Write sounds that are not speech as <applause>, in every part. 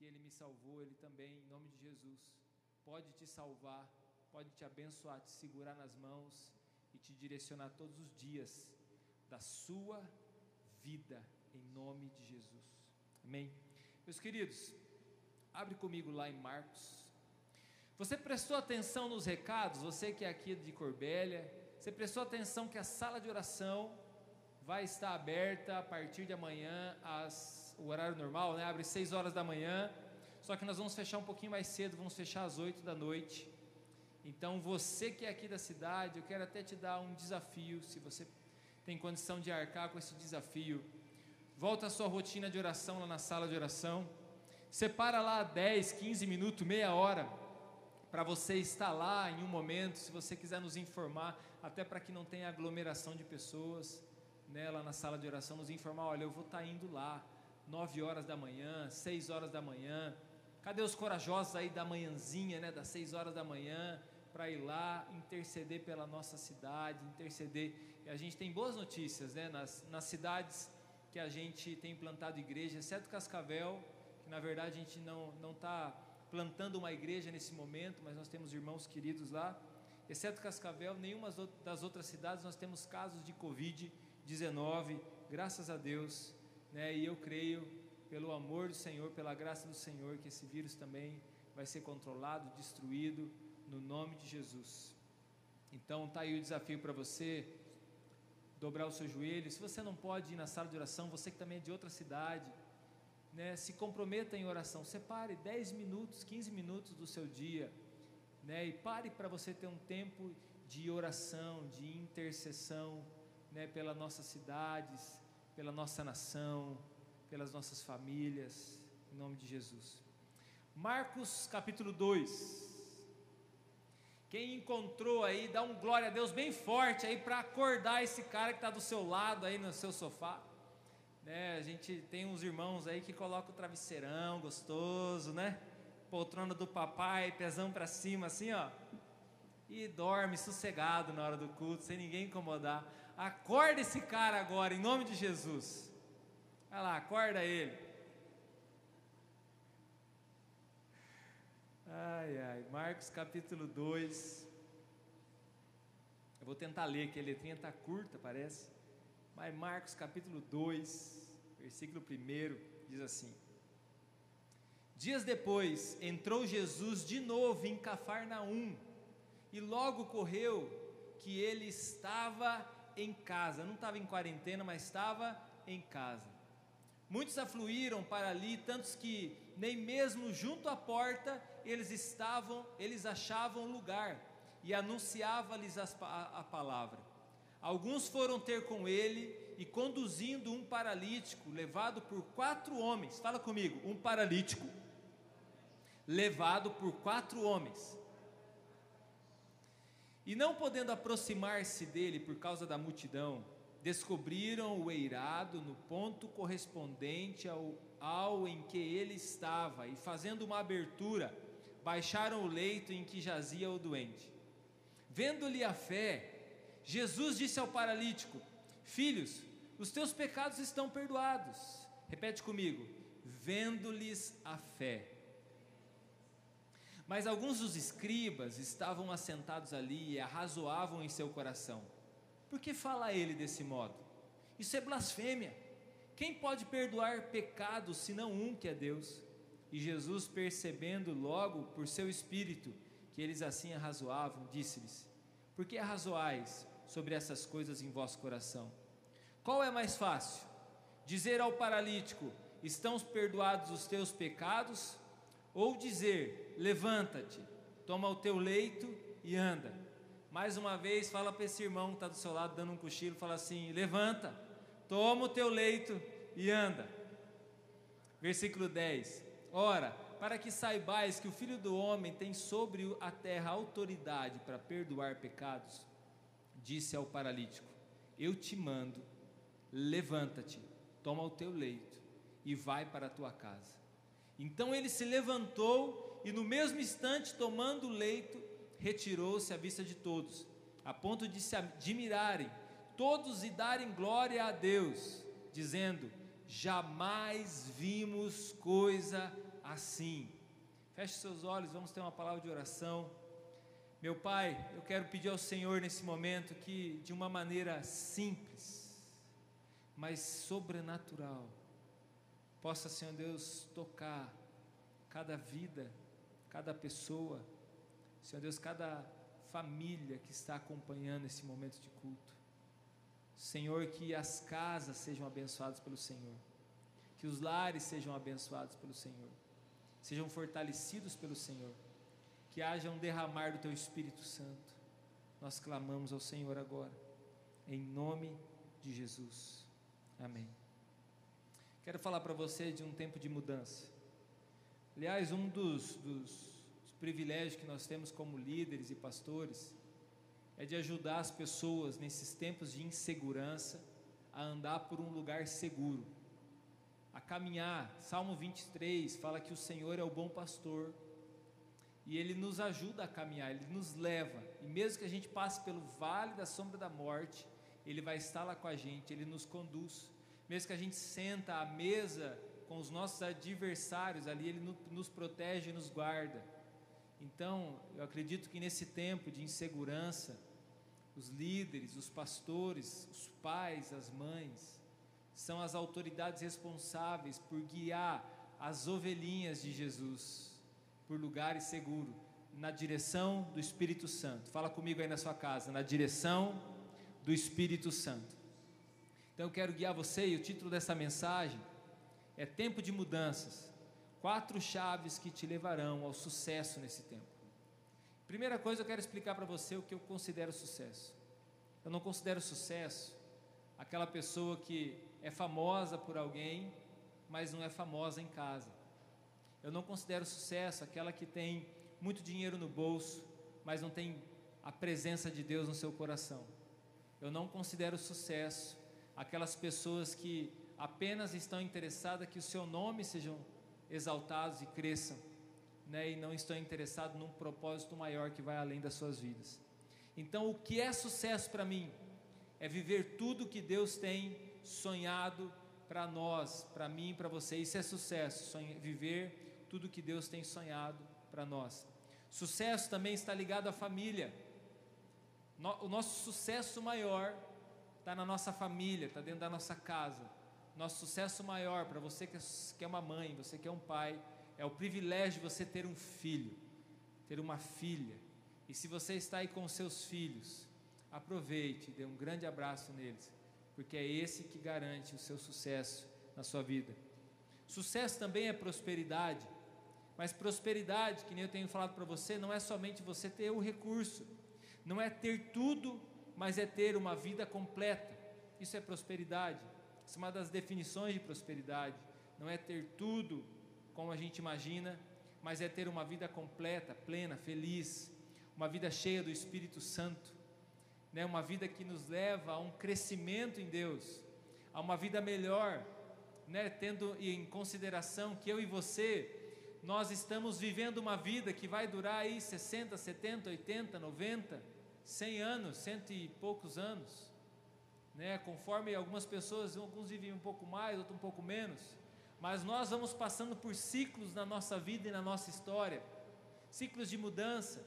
que Ele me salvou, Ele também, em nome de Jesus, pode te salvar, pode te abençoar, te segurar nas mãos e te direcionar todos os dias da sua vida, em nome de Jesus. Amém? Meus queridos, abre comigo lá em Marcos. Você prestou atenção nos recados? Você que é aqui de Corbélia, você prestou atenção que a sala de oração vai estar aberta a partir de amanhã, às, o horário normal, né? Abre 6 horas da manhã. Só que nós vamos fechar um pouquinho mais cedo, vamos fechar às 8 da noite. Então, você que é aqui da cidade, eu quero até te dar um desafio, se você tem condição de arcar com esse desafio. Volta a sua rotina de oração lá na sala de oração. Separa lá 10, 15 minutos, meia hora, para você estar lá em um momento, se você quiser nos informar, até para que não tenha aglomeração de pessoas, né, lá na sala de oração, nos informar, olha, eu vou estar indo lá, 9 horas da manhã, 6 horas da manhã, Cadê os corajosos aí da manhãzinha, né, das seis horas da manhã, para ir lá interceder pela nossa cidade, interceder. E a gente tem boas notícias, né, nas, nas cidades que a gente tem plantado igreja, exceto Cascavel, que na verdade a gente não não está plantando uma igreja nesse momento, mas nós temos irmãos queridos lá. Exceto Cascavel, nenhuma das outras cidades nós temos casos de Covid-19, graças a Deus, né? E eu creio pelo amor do Senhor, pela graça do Senhor, que esse vírus também vai ser controlado, destruído, no nome de Jesus. Então, está aí o desafio para você dobrar o seu joelho. Se você não pode ir na sala de oração, você que também é de outra cidade, né, se comprometa em oração. Separe 10 minutos, 15 minutos do seu dia, né, e pare para você ter um tempo de oração, de intercessão, né, pelas nossas cidades, pela nossa nação, pelas nossas famílias, em nome de Jesus. Marcos capítulo 2. Quem encontrou aí, dá um glória a Deus bem forte aí para acordar esse cara que está do seu lado aí no seu sofá. Né, a gente tem uns irmãos aí que colocam o travesseirão gostoso, né? Poltrona do papai, pezão para cima, assim, ó. E dorme sossegado na hora do culto, sem ninguém incomodar. Acorda esse cara agora, em nome de Jesus. Vai lá, acorda ele. Ai, ai, Marcos capítulo 2. Eu vou tentar ler, que a letrinha está curta, parece. Mas Marcos capítulo 2, versículo 1, diz assim: Dias depois entrou Jesus de novo em Cafarnaum, e logo correu que ele estava em casa, não estava em quarentena, mas estava em casa. Muitos afluíram para ali, tantos que nem mesmo junto à porta eles estavam, eles achavam lugar, e anunciava-lhes a, a palavra. Alguns foram ter com ele e conduzindo um paralítico, levado por quatro homens. Fala comigo, um paralítico levado por quatro homens. E não podendo aproximar-se dele por causa da multidão, descobriram o eirado no ponto correspondente ao, ao em que ele estava, e fazendo uma abertura, baixaram o leito em que jazia o doente. Vendo-lhe a fé, Jesus disse ao paralítico: Filhos, os teus pecados estão perdoados. Repete comigo: vendo-lhes a fé. Mas alguns dos escribas estavam assentados ali e arrazoavam em seu coração por que fala ele desse modo? Isso é blasfêmia. Quem pode perdoar pecados senão um que é Deus? E Jesus, percebendo logo por seu espírito que eles assim arrazoavam, disse-lhes: Por que arrazoais sobre essas coisas em vosso coração? Qual é mais fácil? Dizer ao paralítico: Estão perdoados os teus pecados? Ou dizer: Levanta-te, toma o teu leito e anda. Mais uma vez, fala para esse irmão que está do seu lado dando um cochilo, fala assim: levanta, toma o teu leito e anda. Versículo 10: Ora, para que saibais que o Filho do Homem tem sobre a terra autoridade para perdoar pecados, disse ao paralítico: Eu te mando, levanta-te, toma o teu leito e vai para a tua casa. Então ele se levantou e, no mesmo instante, tomando o leito, retirou-se à vista de todos, a ponto de se admirarem todos e darem glória a Deus, dizendo: jamais vimos coisa assim. Feche seus olhos, vamos ter uma palavra de oração. Meu Pai, eu quero pedir ao Senhor nesse momento que, de uma maneira simples, mas sobrenatural, possa, Senhor Deus, tocar cada vida, cada pessoa, Senhor Deus, cada família que está acompanhando esse momento de culto. Senhor, que as casas sejam abençoadas pelo Senhor, que os lares sejam abençoados pelo Senhor, sejam fortalecidos pelo Senhor que haja um derramar do Teu Espírito Santo. Nós clamamos ao Senhor agora, em nome de Jesus. Amém. Quero falar para você de um tempo de mudança. Aliás, um dos, dos, dos privilégios que nós temos como líderes e pastores é de ajudar as pessoas nesses tempos de insegurança a andar por um lugar seguro, a caminhar. Salmo 23 fala que o Senhor é o bom pastor e Ele nos ajuda a caminhar, Ele nos leva, e mesmo que a gente passe pelo vale da sombra da morte, Ele vai estar lá com a gente, Ele nos conduz, mesmo que a gente senta à mesa com os nossos adversários ali, Ele nos protege e nos guarda. Então, eu acredito que nesse tempo de insegurança, os líderes, os pastores, os pais, as mães, são as autoridades responsáveis por guiar as ovelhinhas de Jesus por lugares seguros, na direção do Espírito Santo. Fala comigo aí na sua casa, na direção do Espírito Santo. Então eu quero guiar você e o título dessa mensagem é Tempo de Mudanças. Quatro chaves que te levarão ao sucesso nesse tempo. Primeira coisa, eu quero explicar para você o que eu considero sucesso. Eu não considero sucesso aquela pessoa que é famosa por alguém, mas não é famosa em casa. Eu não considero sucesso aquela que tem muito dinheiro no bolso, mas não tem a presença de Deus no seu coração. Eu não considero sucesso aquelas pessoas que apenas estão interessadas que o seu nome sejam exaltados e cresçam, né, e não estão interessados num propósito maior que vai além das suas vidas. Então, o que é sucesso para mim é viver tudo que Deus tem sonhado para nós, para mim para você. Isso é sucesso, sonha, viver tudo que Deus tem sonhado para nós. Sucesso também está ligado à família. o nosso sucesso maior está na nossa família, está dentro da nossa casa. Nosso sucesso maior para você que é, é uma mãe, você que é um pai, é o privilégio de você ter um filho, ter uma filha. E se você está aí com seus filhos, aproveite, dê um grande abraço neles, porque é esse que garante o seu sucesso na sua vida. Sucesso também é prosperidade. Mas prosperidade, que nem eu tenho falado para você, não é somente você ter o recurso, não é ter tudo, mas é ter uma vida completa. Isso é prosperidade. É uma das definições de prosperidade. Não é ter tudo como a gente imagina, mas é ter uma vida completa, plena, feliz, uma vida cheia do Espírito Santo, né? uma vida que nos leva a um crescimento em Deus, a uma vida melhor, né? tendo em consideração que eu e você nós estamos vivendo uma vida que vai durar aí 60, 70, 80, 90, 100 anos, cento e poucos anos, né? Conforme algumas pessoas, alguns vivem um pouco mais, outros um pouco menos, mas nós vamos passando por ciclos na nossa vida e na nossa história, ciclos de mudança,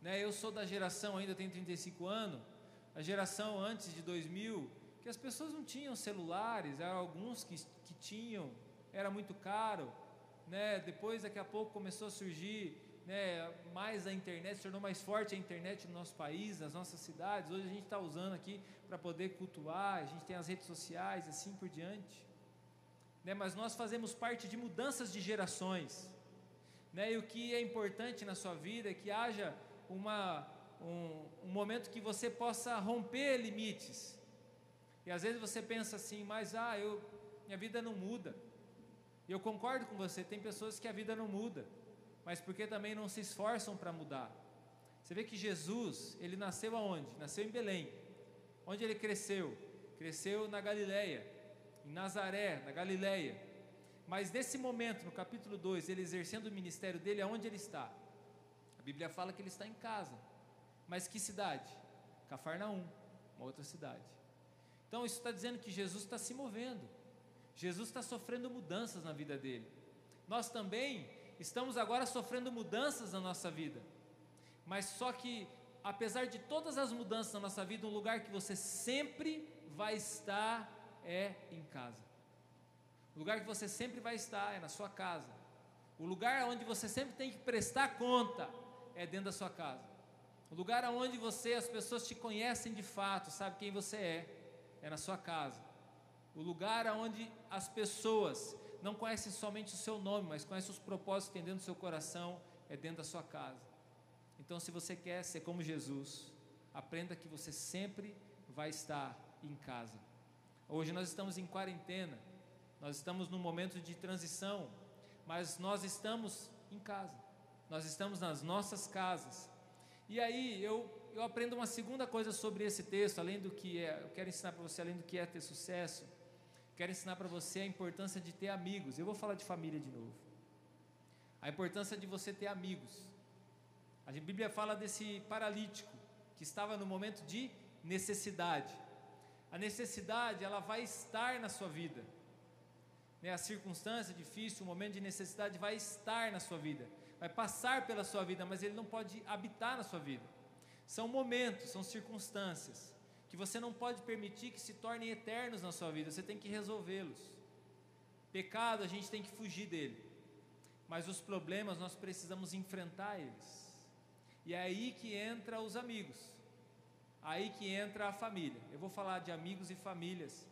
né? Eu sou da geração, ainda tenho 35 anos, a geração antes de 2000, que as pessoas não tinham celulares, eram alguns que, que tinham, era muito caro, né? Depois, daqui a pouco, começou a surgir né, mais a internet, se tornou mais forte a internet no nosso país, nas nossas cidades. Hoje a gente está usando aqui para poder cultuar, a gente tem as redes sociais, assim por diante. Né, mas nós fazemos parte de mudanças de gerações. Né, e o que é importante na sua vida é que haja uma, um, um momento que você possa romper limites. E às vezes você pensa assim, mas ah, eu, minha vida não muda. E eu concordo com você, tem pessoas que a vida não muda, mas porque também não se esforçam para mudar. Você vê que Jesus, ele nasceu aonde? Nasceu em Belém. Onde ele cresceu? Cresceu na Galileia, em Nazaré, na Galileia. Mas nesse momento, no capítulo 2, ele exercendo o ministério dele, aonde ele está? A Bíblia fala que ele está em casa. Mas que cidade? Cafarnaum, uma outra cidade. Então isso está dizendo que Jesus está se movendo. Jesus está sofrendo mudanças na vida dele. Nós também estamos agora sofrendo mudanças na nossa vida. Mas só que, apesar de todas as mudanças na nossa vida, um lugar que você sempre vai estar é em casa. O lugar que você sempre vai estar é na sua casa. O lugar onde você sempre tem que prestar conta é dentro da sua casa. O lugar onde você, as pessoas te conhecem de fato, sabe quem você é, é na sua casa. O lugar onde as pessoas não conhecem somente o seu nome, mas conhecem os propósitos que tem dentro do seu coração, é dentro da sua casa. Então, se você quer ser como Jesus, aprenda que você sempre vai estar em casa. Hoje nós estamos em quarentena, nós estamos num momento de transição, mas nós estamos em casa, nós estamos nas nossas casas. E aí eu, eu aprendo uma segunda coisa sobre esse texto, além do que é, eu quero ensinar para você, além do que é ter sucesso, quero ensinar para você a importância de ter amigos. Eu vou falar de família de novo. A importância de você ter amigos. A Bíblia fala desse paralítico que estava no momento de necessidade. A necessidade, ela vai estar na sua vida né, a circunstância difícil, o momento de necessidade vai estar na sua vida, vai passar pela sua vida, mas ele não pode habitar na sua vida. São momentos, são circunstâncias que você não pode permitir que se tornem eternos na sua vida, você tem que resolvê-los. Pecado, a gente tem que fugir dele, mas os problemas nós precisamos enfrentar eles. E é aí que entra os amigos, aí que entra a família. Eu vou falar de amigos e famílias.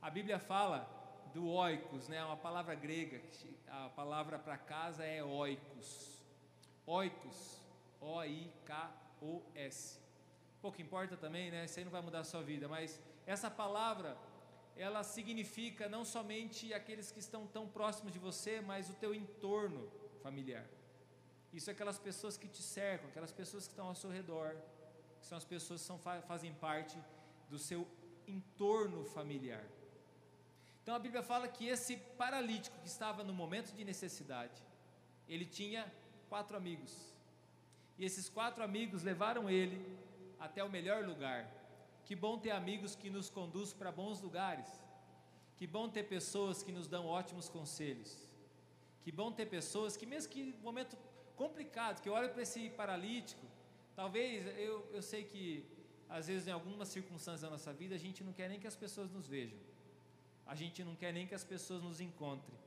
A Bíblia fala do oikos, né? Uma palavra grega, a palavra para casa é oikos. Oikos, O I K O S. Pouco importa também, né? Isso aí não vai mudar a sua vida, mas essa palavra ela significa não somente aqueles que estão tão próximos de você, mas o teu entorno familiar. Isso é aquelas pessoas que te cercam, aquelas pessoas que estão ao seu redor, que são as pessoas que são, fazem parte do seu entorno familiar. Então a Bíblia fala que esse paralítico que estava no momento de necessidade, ele tinha quatro amigos. E esses quatro amigos levaram ele até o melhor lugar. Que bom ter amigos que nos conduzem para bons lugares. Que bom ter pessoas que nos dão ótimos conselhos. Que bom ter pessoas que, mesmo que momento complicado, que eu olho para esse paralítico, talvez eu, eu sei que às vezes em algumas circunstâncias da nossa vida a gente não quer nem que as pessoas nos vejam. A gente não quer nem que as pessoas nos encontrem.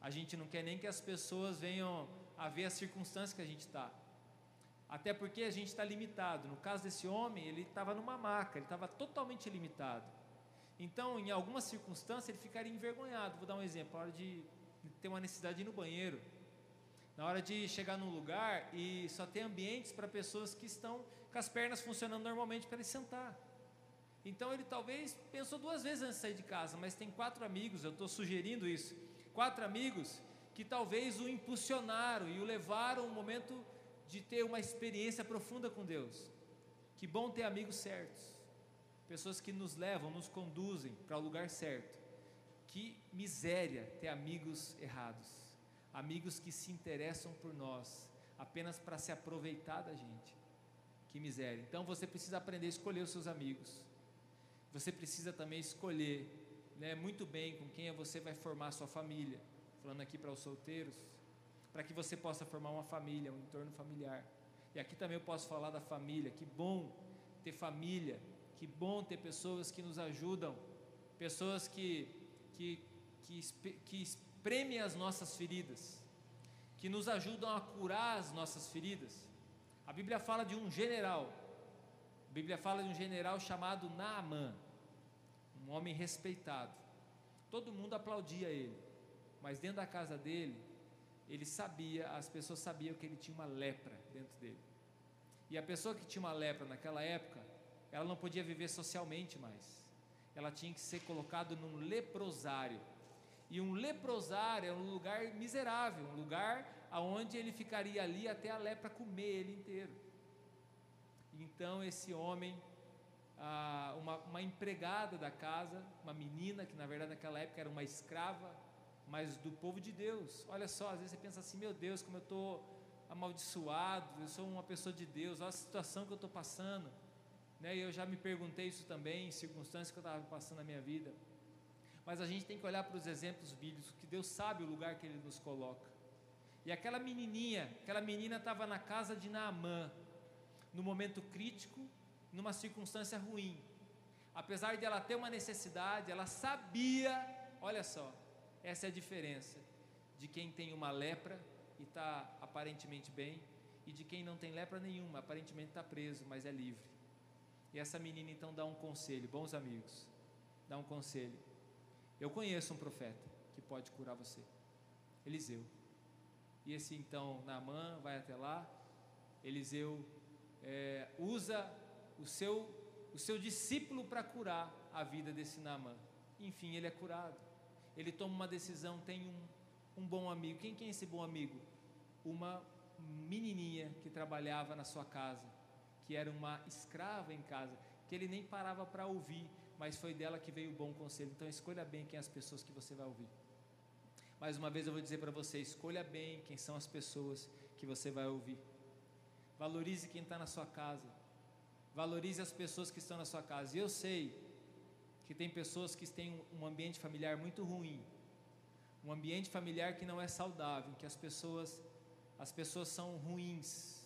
A gente não quer nem que as pessoas venham a ver as circunstâncias que a gente está. Até porque a gente está limitado. No caso desse homem, ele estava numa maca, ele estava totalmente limitado. Então, em algumas circunstâncias, ele ficaria envergonhado. Vou dar um exemplo: na hora de ter uma necessidade de ir no banheiro, na hora de chegar num lugar e só ter ambientes para pessoas que estão com as pernas funcionando normalmente para ele sentar. Então ele talvez pensou duas vezes antes de sair de casa, mas tem quatro amigos, eu estou sugerindo isso, quatro amigos que talvez o impulsionaram e o levaram um momento de ter uma experiência profunda com Deus. Que bom ter amigos certos, pessoas que nos levam, nos conduzem para o lugar certo. Que miséria ter amigos errados, amigos que se interessam por nós apenas para se aproveitar da gente. Que miséria. Então você precisa aprender a escolher os seus amigos você precisa também escolher né, muito bem com quem você vai formar a sua família. Falando aqui para os solteiros, para que você possa formar uma família, um entorno familiar. E aqui também eu posso falar da família. Que bom ter família, que bom ter pessoas que nos ajudam, pessoas que, que, que, que espremem as nossas feridas, que nos ajudam a curar as nossas feridas. A Bíblia fala de um general a Bíblia fala de um general chamado Naamã, um homem respeitado. Todo mundo aplaudia ele, mas dentro da casa dele, ele sabia, as pessoas sabiam que ele tinha uma lepra dentro dele. E a pessoa que tinha uma lepra naquela época, ela não podia viver socialmente mais. Ela tinha que ser colocada num leprosário. E um leprosário é um lugar miserável, um lugar aonde ele ficaria ali até a lepra comer ele inteiro. Então esse homem, uma, uma empregada da casa, uma menina que na verdade naquela época era uma escrava, mas do povo de Deus. Olha só, às vezes você pensa assim, meu Deus, como eu estou amaldiçoado, eu sou uma pessoa de Deus, olha a situação que eu estou passando. Né? Eu já me perguntei isso também, em circunstâncias que eu estava passando na minha vida. Mas a gente tem que olhar para os exemplos bíblicos, que Deus sabe o lugar que Ele nos coloca. E aquela menininha, aquela menina estava na casa de Naamã, no momento crítico, numa circunstância ruim. Apesar de ela ter uma necessidade, ela sabia, olha só, essa é a diferença de quem tem uma lepra e está aparentemente bem, e de quem não tem lepra nenhuma, aparentemente está preso, mas é livre. E essa menina então dá um conselho, bons amigos, dá um conselho. Eu conheço um profeta que pode curar você, Eliseu. E esse então Naamã vai até lá, Eliseu é, usa o seu, o seu discípulo para curar a vida desse Naamã. Enfim, ele é curado. Ele toma uma decisão, tem um, um bom amigo. Quem, quem é esse bom amigo? Uma menininha que trabalhava na sua casa, que era uma escrava em casa, que ele nem parava para ouvir, mas foi dela que veio o bom conselho. Então escolha bem quem é as pessoas que você vai ouvir. Mais uma vez eu vou dizer para você: escolha bem quem são as pessoas que você vai ouvir. Valorize quem está na sua casa. Valorize as pessoas que estão na sua casa. E eu sei que tem pessoas que têm um ambiente familiar muito ruim, um ambiente familiar que não é saudável, que as pessoas as pessoas são ruins,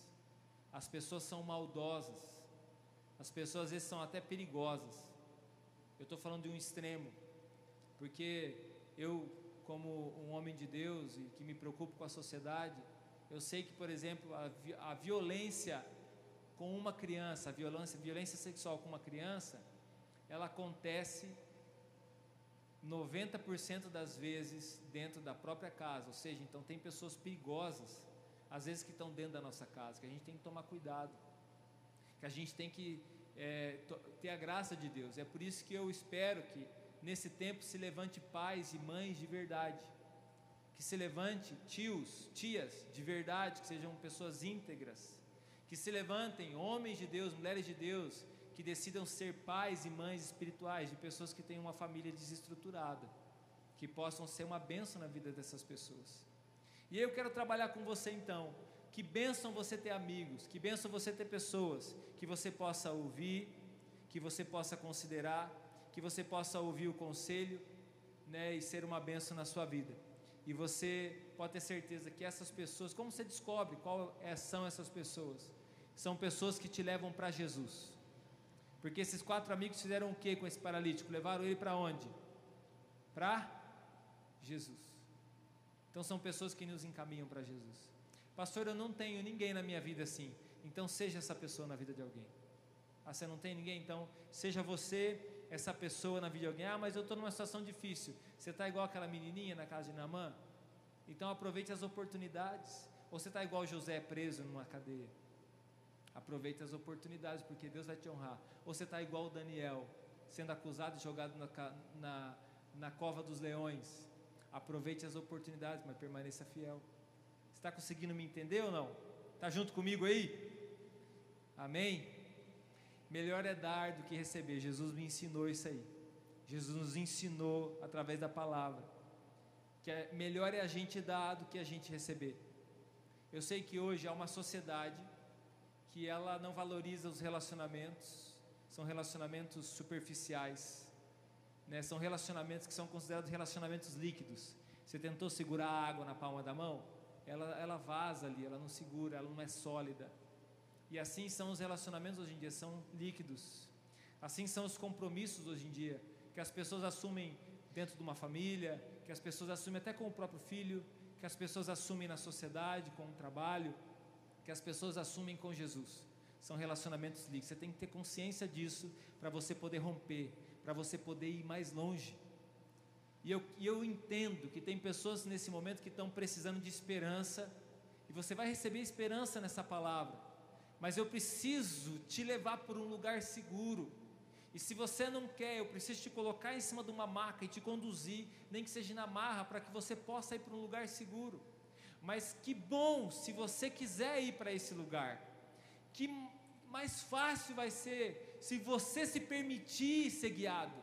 as pessoas são maldosas, as pessoas às vezes são até perigosas. Eu estou falando de um extremo, porque eu, como um homem de Deus e que me preocupo com a sociedade, eu sei que, por exemplo, a, a violência com uma criança, a violência, violência sexual com uma criança, ela acontece 90% das vezes dentro da própria casa, ou seja, então tem pessoas perigosas às vezes que estão dentro da nossa casa, que a gente tem que tomar cuidado, que a gente tem que é, ter a graça de Deus. É por isso que eu espero que nesse tempo se levante pais e mães de verdade, que se levante tios, tias de verdade, que sejam pessoas íntegras, que se levantem homens de Deus, mulheres de Deus, que decidam ser pais e mães espirituais de pessoas que têm uma família desestruturada, que possam ser uma bênção na vida dessas pessoas. E eu quero trabalhar com você então. Que bênção você ter amigos, que bênção você ter pessoas que você possa ouvir, que você possa considerar, que você possa ouvir o conselho, né, e ser uma bênção na sua vida. E você pode ter certeza que essas pessoas, como você descobre qual é, são essas pessoas? São pessoas que te levam para Jesus. Porque esses quatro amigos fizeram o que com esse paralítico? Levaram ele para onde? Para Jesus. Então são pessoas que nos encaminham para Jesus. Pastor, eu não tenho ninguém na minha vida assim. Então seja essa pessoa na vida de alguém. Ah, você não tem ninguém? Então seja você essa pessoa na vida de alguém. Ah, mas eu estou numa situação difícil. Você está igual aquela menininha na casa de Naamã? Então aproveite as oportunidades. Ou você está igual José preso numa cadeia? Aproveite as oportunidades, porque Deus vai te honrar. Ou você está igual Daniel, sendo acusado e jogado na, na, na cova dos leões. Aproveite as oportunidades, mas permaneça fiel. Está conseguindo me entender ou não? Está junto comigo aí? Amém? Melhor é dar do que receber. Jesus me ensinou isso aí. Jesus nos ensinou através da palavra que é, melhor é a gente dar do que a gente receber. Eu sei que hoje há uma sociedade que ela não valoriza os relacionamentos, são relacionamentos superficiais né, são relacionamentos que são considerados relacionamentos líquidos. Você tentou segurar a água na palma da mão, ela, ela vaza ali, ela não segura, ela não é sólida. E assim são os relacionamentos hoje em dia, são líquidos. Assim são os compromissos hoje em dia, que as pessoas assumem dentro de uma família, que as pessoas assumem até com o próprio filho, que as pessoas assumem na sociedade, com o trabalho, que as pessoas assumem com Jesus. São relacionamentos líquidos. Você tem que ter consciência disso para você poder romper, para você poder ir mais longe. E eu, e eu entendo que tem pessoas nesse momento que estão precisando de esperança, e você vai receber esperança nessa palavra, mas eu preciso te levar por um lugar seguro. E se você não quer, eu preciso te colocar em cima de uma maca e te conduzir, nem que seja na marra, para que você possa ir para um lugar seguro. Mas que bom se você quiser ir para esse lugar. Que mais fácil vai ser se você se permitir ser guiado,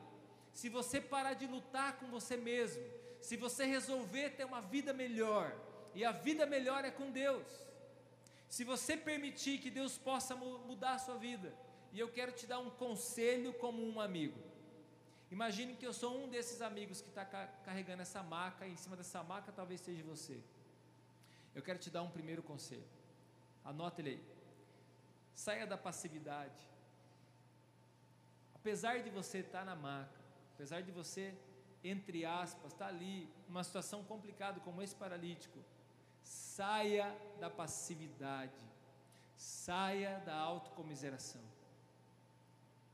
se você parar de lutar com você mesmo, se você resolver ter uma vida melhor, e a vida melhor é com Deus, se você permitir que Deus possa mudar a sua vida, e eu quero te dar um conselho como um amigo. Imagine que eu sou um desses amigos que está carregando essa maca, e em cima dessa maca talvez seja você. Eu quero te dar um primeiro conselho. Anota ele aí. Saia da passividade. Apesar de você estar tá na maca, apesar de você, entre aspas, estar tá ali, numa situação complicada como esse paralítico, saia da passividade, saia da autocomiseração.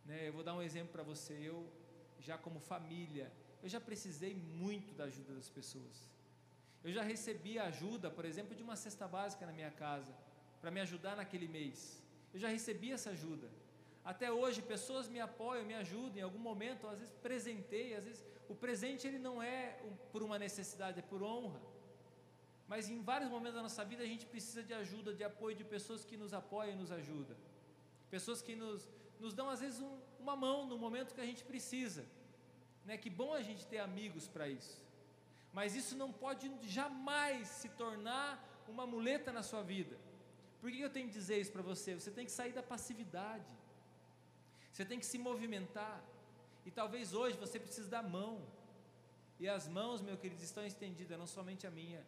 Né, eu vou dar um exemplo para você. Eu, já como família, eu já precisei muito da ajuda das pessoas. Eu já recebi ajuda, por exemplo, de uma cesta básica na minha casa, para me ajudar naquele mês. Eu já recebi essa ajuda. Até hoje, pessoas me apoiam, me ajudam em algum momento, às vezes presentei, às vezes o presente ele não é por uma necessidade, é por honra. Mas em vários momentos da nossa vida a gente precisa de ajuda, de apoio de pessoas que nos apoiam e nos ajudam. Pessoas que nos, nos dão às vezes um, uma mão no momento que a gente precisa. Né? Que bom a gente ter amigos para isso. Mas isso não pode jamais se tornar uma muleta na sua vida. Por que eu tenho que dizer isso para você? Você tem que sair da passividade. Você tem que se movimentar. E talvez hoje você precise da mão. E as mãos, meu querido, estão estendidas, não somente a minha,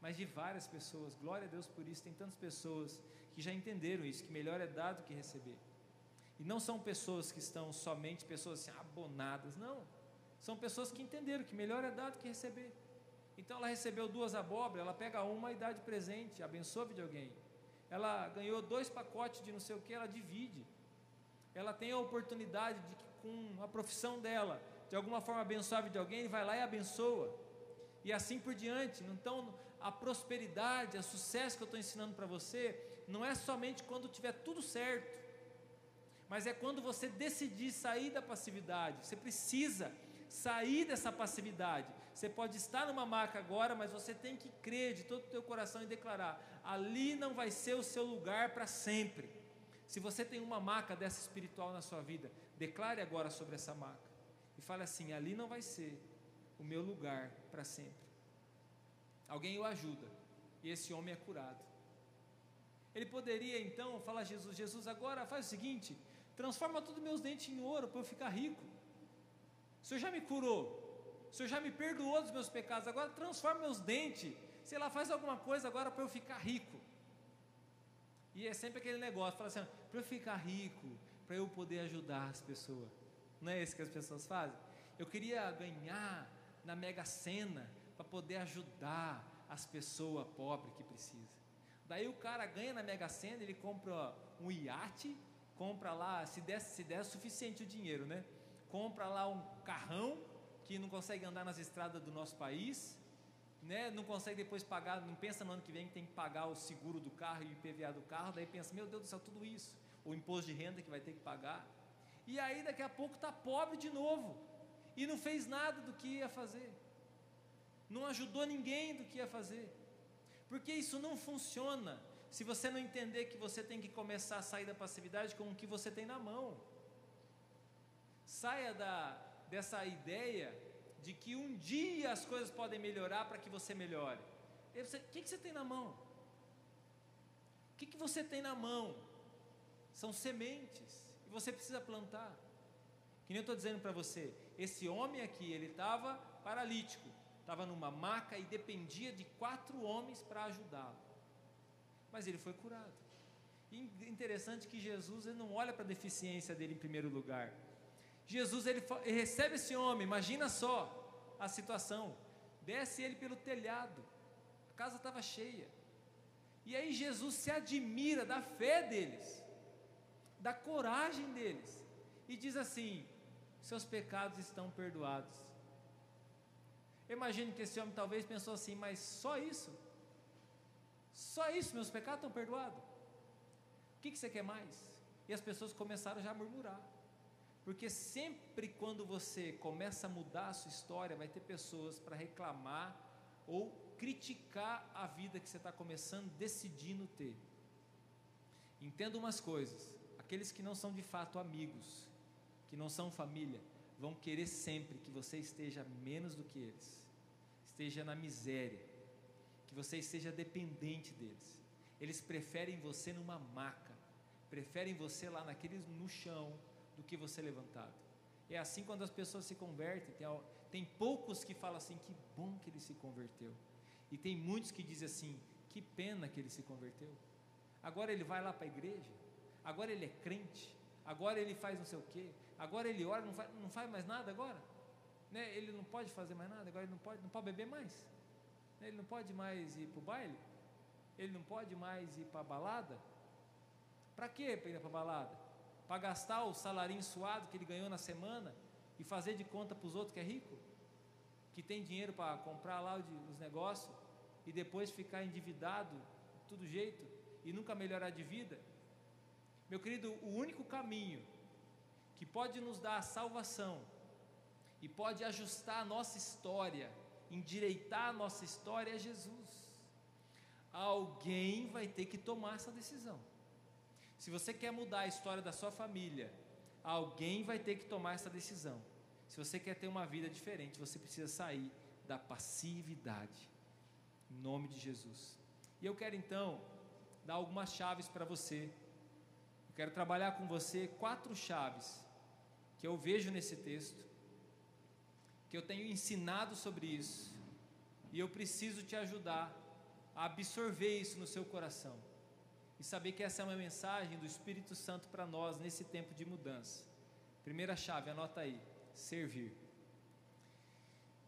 mas de várias pessoas. Glória a Deus por isso. Tem tantas pessoas que já entenderam isso, que melhor é dar do que receber. E não são pessoas que estão somente pessoas assim, abonadas, não. São pessoas que entenderam que melhor é dar do que receber. Então ela recebeu duas abóboras, ela pega uma e dá de presente, abençoa de alguém. Ela ganhou dois pacotes de não sei o que, ela divide ela tem a oportunidade de que com a profissão dela, de alguma forma abençoar de alguém, vai lá e abençoa. E assim por diante. Então, a prosperidade, o sucesso que eu estou ensinando para você, não é somente quando tiver tudo certo, mas é quando você decidir sair da passividade. Você precisa sair dessa passividade. Você pode estar numa marca agora, mas você tem que crer de todo o teu coração e declarar: ali não vai ser o seu lugar para sempre. Se você tem uma maca dessa espiritual na sua vida, declare agora sobre essa maca e fale assim: ali não vai ser o meu lugar para sempre. Alguém o ajuda e esse homem é curado. Ele poderia então falar a Jesus: Jesus, agora faz o seguinte, transforma todos meus dentes em ouro para eu ficar rico. O Senhor já me curou, o Senhor já me perdoou dos meus pecados, agora transforma meus dentes, sei lá, faz alguma coisa agora para eu ficar rico. E é sempre aquele negócio, fala assim, para eu ficar rico, para eu poder ajudar as pessoas. Não é isso que as pessoas fazem? Eu queria ganhar na Mega Sena para poder ajudar as pessoas pobres que precisam. Daí o cara ganha na Mega Sena, ele compra um iate, compra lá, se der, se der suficiente o dinheiro, né? Compra lá um carrão que não consegue andar nas estradas do nosso país, né, não consegue depois pagar, não pensa no ano que vem que tem que pagar o seguro do carro e o IPVA do carro, daí pensa, meu Deus do céu, tudo isso, o imposto de renda que vai ter que pagar, e aí daqui a pouco está pobre de novo, e não fez nada do que ia fazer, não ajudou ninguém do que ia fazer, porque isso não funciona se você não entender que você tem que começar a sair da passividade com o que você tem na mão. Saia da, dessa ideia de que um dia as coisas podem melhorar para que você melhore. O que, que, você tem na mão? O que, que você tem na mão? São sementes e você precisa plantar. Que nem eu estou dizendo para você, esse homem aqui, ele estava paralítico, estava numa maca e dependia de quatro homens para ajudá-lo. Mas ele foi curado. E interessante que Jesus ele não olha para a deficiência dele em primeiro lugar. Jesus ele, ele recebe esse homem, imagina só a situação. Desce ele pelo telhado. A casa estava cheia. E aí Jesus se admira da fé deles, da coragem deles, e diz assim: seus pecados estão perdoados. Eu imagino que esse homem talvez pensou assim, mas só isso? Só isso, meus pecados estão perdoados? O que, que você quer mais? E as pessoas começaram já a murmurar. Porque sempre quando você começa a mudar a sua história, vai ter pessoas para reclamar ou criticar a vida que você está começando, decidindo ter. Entenda umas coisas: aqueles que não são de fato amigos, que não são família, vão querer sempre que você esteja menos do que eles, esteja na miséria, que você esteja dependente deles. Eles preferem você numa maca, preferem você lá naquele no chão, do que você levantado. É assim quando as pessoas se convertem. Tem, tem poucos que falam assim: que bom que ele se converteu. E tem muitos que dizem assim: que pena que ele se converteu. Agora ele vai lá para a igreja. Agora ele é crente. Agora ele faz não sei o quê. Agora ele ora, não faz, não faz mais nada agora. Né? Ele não pode fazer mais nada. Agora ele não pode, não pode beber mais. Né? Ele não pode mais ir para o baile. Ele não pode mais ir para a balada. Para quê para ir para a balada? Para gastar o salarinho suado que ele ganhou na semana e fazer de conta para os outros que é rico? Que tem dinheiro para comprar lá os negócios e depois ficar endividado de todo jeito e nunca melhorar de vida? Meu querido, o único caminho que pode nos dar a salvação e pode ajustar a nossa história, endireitar a nossa história é Jesus. Alguém vai ter que tomar essa decisão. Se você quer mudar a história da sua família, alguém vai ter que tomar essa decisão. Se você quer ter uma vida diferente, você precisa sair da passividade. Em nome de Jesus. E eu quero então dar algumas chaves para você. Eu quero trabalhar com você quatro chaves que eu vejo nesse texto, que eu tenho ensinado sobre isso, e eu preciso te ajudar a absorver isso no seu coração e saber que essa é uma mensagem do Espírito Santo para nós nesse tempo de mudança. Primeira chave, anota aí: servir.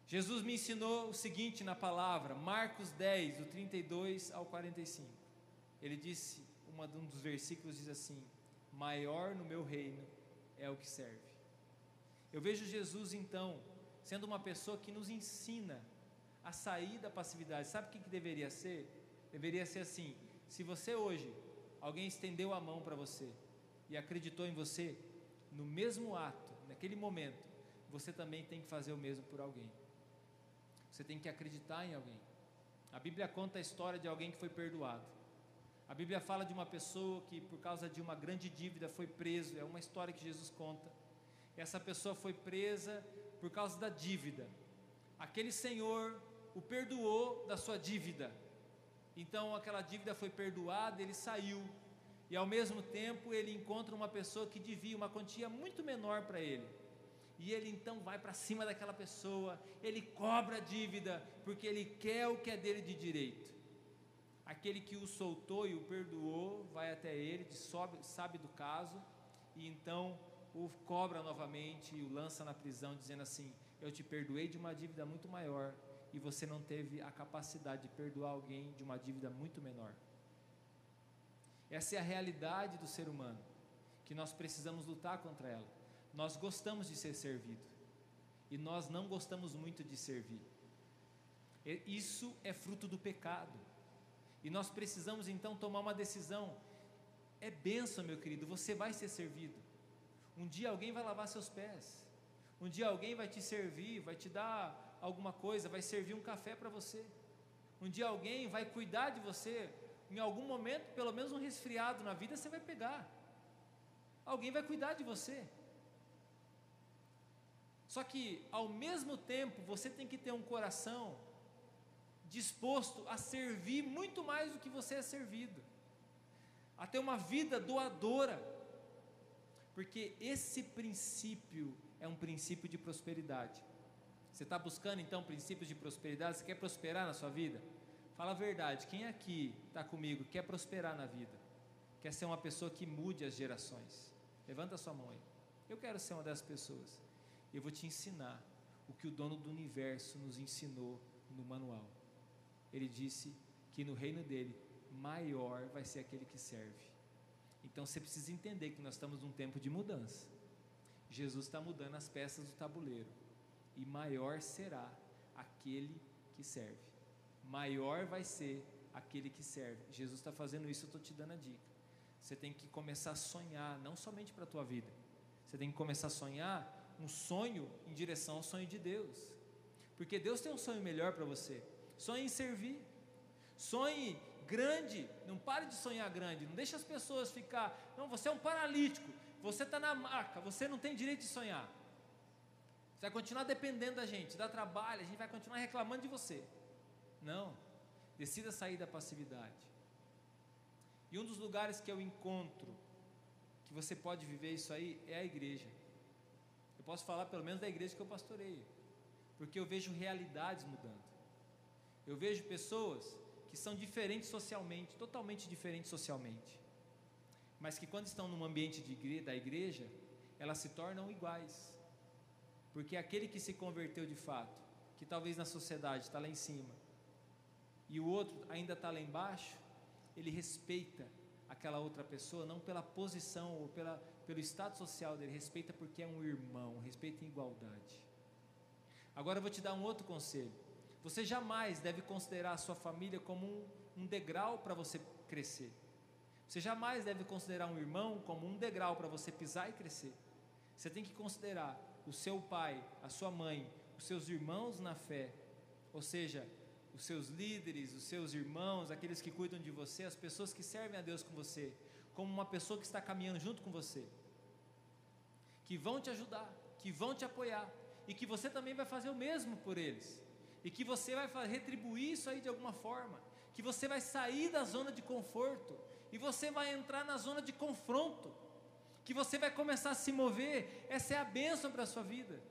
Jesus me ensinou o seguinte na palavra, Marcos 10, do 32 ao 45. Ele disse, uma, um dos versículos diz assim: Maior no meu reino é o que serve. Eu vejo Jesus então sendo uma pessoa que nos ensina a sair da passividade. Sabe o que, que deveria ser? Deveria ser assim: se você hoje, alguém estendeu a mão para você e acreditou em você, no mesmo ato, naquele momento, você também tem que fazer o mesmo por alguém. Você tem que acreditar em alguém. A Bíblia conta a história de alguém que foi perdoado. A Bíblia fala de uma pessoa que, por causa de uma grande dívida, foi preso. É uma história que Jesus conta. Essa pessoa foi presa por causa da dívida. Aquele senhor o perdoou da sua dívida. Então aquela dívida foi perdoada, ele saiu. E ao mesmo tempo ele encontra uma pessoa que devia uma quantia muito menor para ele. E ele então vai para cima daquela pessoa, ele cobra a dívida, porque ele quer o que é dele de direito. Aquele que o soltou e o perdoou vai até ele, sabe do caso, e então o cobra novamente e o lança na prisão, dizendo assim: Eu te perdoei de uma dívida muito maior e você não teve a capacidade de perdoar alguém de uma dívida muito menor. Essa é a realidade do ser humano, que nós precisamos lutar contra ela. Nós gostamos de ser servido e nós não gostamos muito de servir. Isso é fruto do pecado. E nós precisamos então tomar uma decisão. É benção, meu querido, você vai ser servido. Um dia alguém vai lavar seus pés. Um dia alguém vai te servir, vai te dar alguma coisa, vai servir um café para você. Um dia alguém vai cuidar de você. Em algum momento, pelo menos um resfriado na vida, você vai pegar. Alguém vai cuidar de você. Só que, ao mesmo tempo, você tem que ter um coração disposto a servir muito mais do que você é servido, a ter uma vida doadora, porque esse princípio é um princípio de prosperidade. Você está buscando então princípios de prosperidade? Você quer prosperar na sua vida? Fala a verdade. Quem aqui está comigo quer prosperar na vida? Quer ser uma pessoa que mude as gerações? Levanta a sua mão aí. Eu quero ser uma dessas pessoas. Eu vou te ensinar o que o dono do universo nos ensinou no manual. Ele disse que no reino dele, maior vai ser aquele que serve. Então você precisa entender que nós estamos num tempo de mudança. Jesus está mudando as peças do tabuleiro e maior será aquele que serve. Maior vai ser aquele que serve. Jesus está fazendo isso, eu estou te dando a dica. Você tem que começar a sonhar, não somente para a tua vida. Você tem que começar a sonhar um sonho em direção ao sonho de Deus. Porque Deus tem um sonho melhor para você. Sonhe em servir. Sonhe grande. Não pare de sonhar grande. Não deixe as pessoas ficar. Não, você é um paralítico. Você está na marca. Você não tem direito de sonhar. Você vai continuar dependendo da gente, dá trabalho, a gente vai continuar reclamando de você. Não. Decida sair da passividade. E um dos lugares que eu encontro que você pode viver isso aí é a igreja. Eu posso falar pelo menos da igreja que eu pastoreio, porque eu vejo realidades mudando. Eu vejo pessoas que são diferentes socialmente, totalmente diferentes socialmente, mas que quando estão num ambiente igreja, da igreja, elas se tornam iguais, porque aquele que se converteu de fato, que talvez na sociedade está lá em cima, e o outro ainda está lá embaixo, ele respeita aquela outra pessoa não pela posição ou pela, pelo estado social dele, respeita porque é um irmão, respeita em igualdade. Agora eu vou te dar um outro conselho. Você jamais deve considerar a sua família como um, um degrau para você crescer. Você jamais deve considerar um irmão como um degrau para você pisar e crescer. Você tem que considerar o seu pai, a sua mãe, os seus irmãos na fé, ou seja, os seus líderes, os seus irmãos, aqueles que cuidam de você, as pessoas que servem a Deus com você, como uma pessoa que está caminhando junto com você, que vão te ajudar, que vão te apoiar, e que você também vai fazer o mesmo por eles, e que você vai retribuir isso aí de alguma forma, que você vai sair da zona de conforto, e você vai entrar na zona de confronto, que você vai começar a se mover, essa é a bênção para a sua vida.